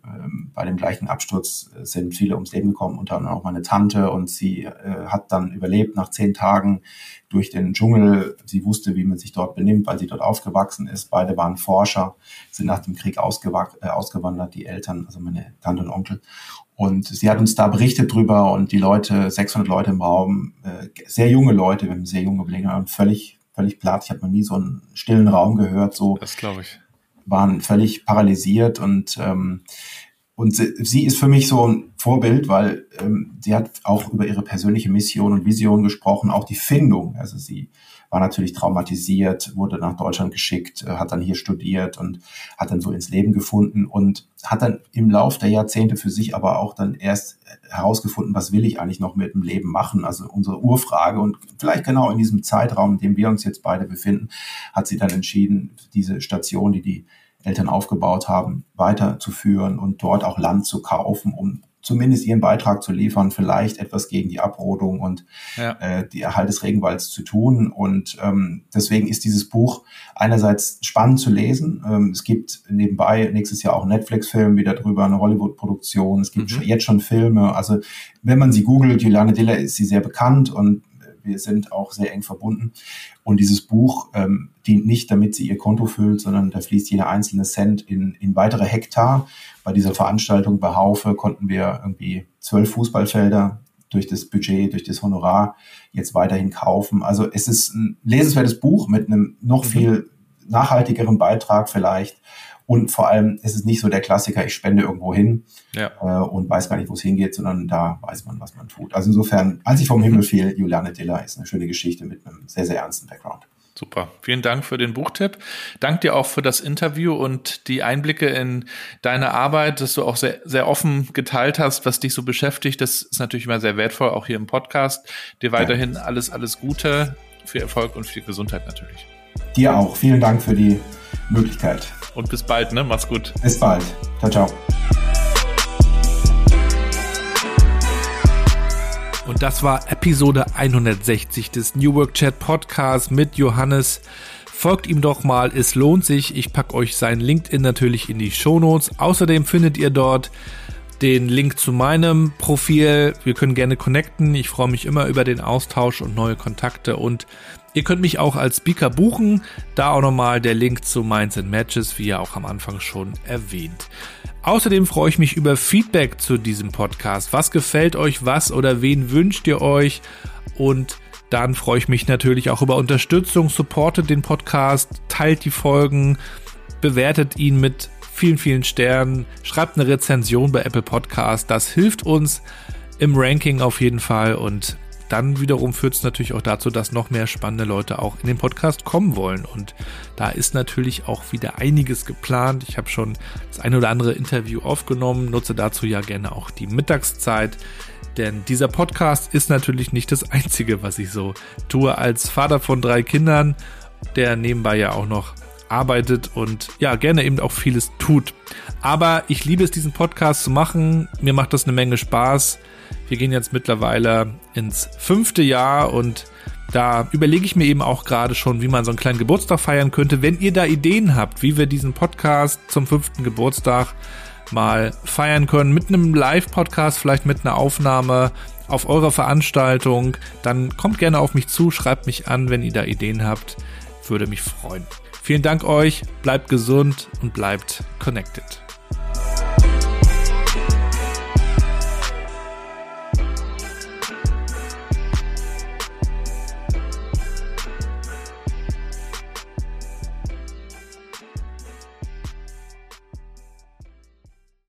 Ähm, bei dem gleichen Absturz äh, sind viele ums Leben gekommen, unter anderem auch meine Tante. Und sie äh, hat dann überlebt nach zehn Tagen durch den Dschungel. Sie wusste, wie man sich dort benimmt, weil sie dort aufgewachsen ist. Beide waren Forscher, sind nach dem Krieg äh, ausgewandert, die Eltern, also meine Tante und Onkel. Und sie hat uns da berichtet drüber und die Leute, 600 Leute im Raum, äh, sehr junge Leute, wir haben sehr junge Gelegenheit, völlig, völlig platt. Ich habe noch nie so einen stillen Raum gehört. So. Das glaube ich waren völlig paralysiert und ähm, und sie, sie ist für mich so ein Vorbild, weil ähm, sie hat auch über ihre persönliche Mission und Vision gesprochen, auch die Findung. Also sie war natürlich traumatisiert, wurde nach Deutschland geschickt, äh, hat dann hier studiert und hat dann so ins Leben gefunden und hat dann im Lauf der Jahrzehnte für sich aber auch dann erst herausgefunden, was will ich eigentlich noch mit dem Leben machen? Also unsere Urfrage und vielleicht genau in diesem Zeitraum, in dem wir uns jetzt beide befinden, hat sie dann entschieden, diese Station, die die Eltern aufgebaut haben, weiterzuführen und dort auch Land zu kaufen, um zumindest ihren Beitrag zu liefern, vielleicht etwas gegen die Abrodung und ja. äh, die Erhalt des Regenwalds zu tun. Und ähm, deswegen ist dieses Buch einerseits spannend zu lesen. Ähm, es gibt nebenbei nächstes Jahr auch einen Netflix-Film wieder drüber, eine Hollywood-Produktion. Es gibt mhm. jetzt schon Filme. Also wenn man sie googelt, Juliane Diller ist sie sehr bekannt und wir sind auch sehr eng verbunden. Und dieses Buch ähm, dient nicht, damit sie ihr Konto füllt, sondern da fließt jeder einzelne Cent in, in weitere Hektar. Bei dieser Veranstaltung bei Haufe konnten wir irgendwie zwölf Fußballfelder durch das Budget, durch das Honorar jetzt weiterhin kaufen. Also es ist ein lesenswertes Buch mit einem noch mhm. viel nachhaltigeren Beitrag vielleicht. Und vor allem ist es nicht so der Klassiker, ich spende irgendwo hin ja. äh, und weiß gar nicht, wo es hingeht, sondern da weiß man, was man tut. Also insofern, als ich vom Himmel fiel, Juliane Diller ist eine schöne Geschichte mit einem sehr, sehr ernsten Background. Super. Vielen Dank für den Buchtipp. Dank dir auch für das Interview und die Einblicke in deine Arbeit, dass du auch sehr, sehr offen geteilt hast, was dich so beschäftigt. Das ist natürlich immer sehr wertvoll, auch hier im Podcast. Dir weiterhin alles, alles Gute, viel Erfolg und viel Gesundheit natürlich. Dir auch. Vielen Dank für die Möglichkeit. Und bis bald, ne? Mach's gut. Bis bald. Ciao, ciao. Und das war Episode 160 des New Work Chat Podcasts mit Johannes. Folgt ihm doch mal, es lohnt sich. Ich packe euch sein LinkedIn natürlich in die Show Notes. Außerdem findet ihr dort den Link zu meinem Profil. Wir können gerne connecten. Ich freue mich immer über den Austausch und neue Kontakte und Ihr könnt mich auch als Speaker buchen. Da auch nochmal der Link zu Minds and Matches, wie ja auch am Anfang schon erwähnt. Außerdem freue ich mich über Feedback zu diesem Podcast. Was gefällt euch was oder wen wünscht ihr euch? Und dann freue ich mich natürlich auch über Unterstützung. Supportet den Podcast, teilt die Folgen, bewertet ihn mit vielen, vielen Sternen, schreibt eine Rezension bei Apple Podcast. Das hilft uns im Ranking auf jeden Fall und dann wiederum führt es natürlich auch dazu, dass noch mehr spannende Leute auch in den Podcast kommen wollen. Und da ist natürlich auch wieder einiges geplant. Ich habe schon das eine oder andere Interview aufgenommen, nutze dazu ja gerne auch die Mittagszeit. Denn dieser Podcast ist natürlich nicht das Einzige, was ich so tue als Vater von drei Kindern, der nebenbei ja auch noch arbeitet und ja, gerne eben auch vieles tut. Aber ich liebe es, diesen Podcast zu machen. Mir macht das eine Menge Spaß. Wir gehen jetzt mittlerweile ins fünfte Jahr und da überlege ich mir eben auch gerade schon, wie man so einen kleinen Geburtstag feiern könnte. Wenn ihr da Ideen habt, wie wir diesen Podcast zum fünften Geburtstag mal feiern können, mit einem Live-Podcast, vielleicht mit einer Aufnahme auf eurer Veranstaltung, dann kommt gerne auf mich zu, schreibt mich an, wenn ihr da Ideen habt. Würde mich freuen. Vielen Dank euch, bleibt gesund und bleibt connected.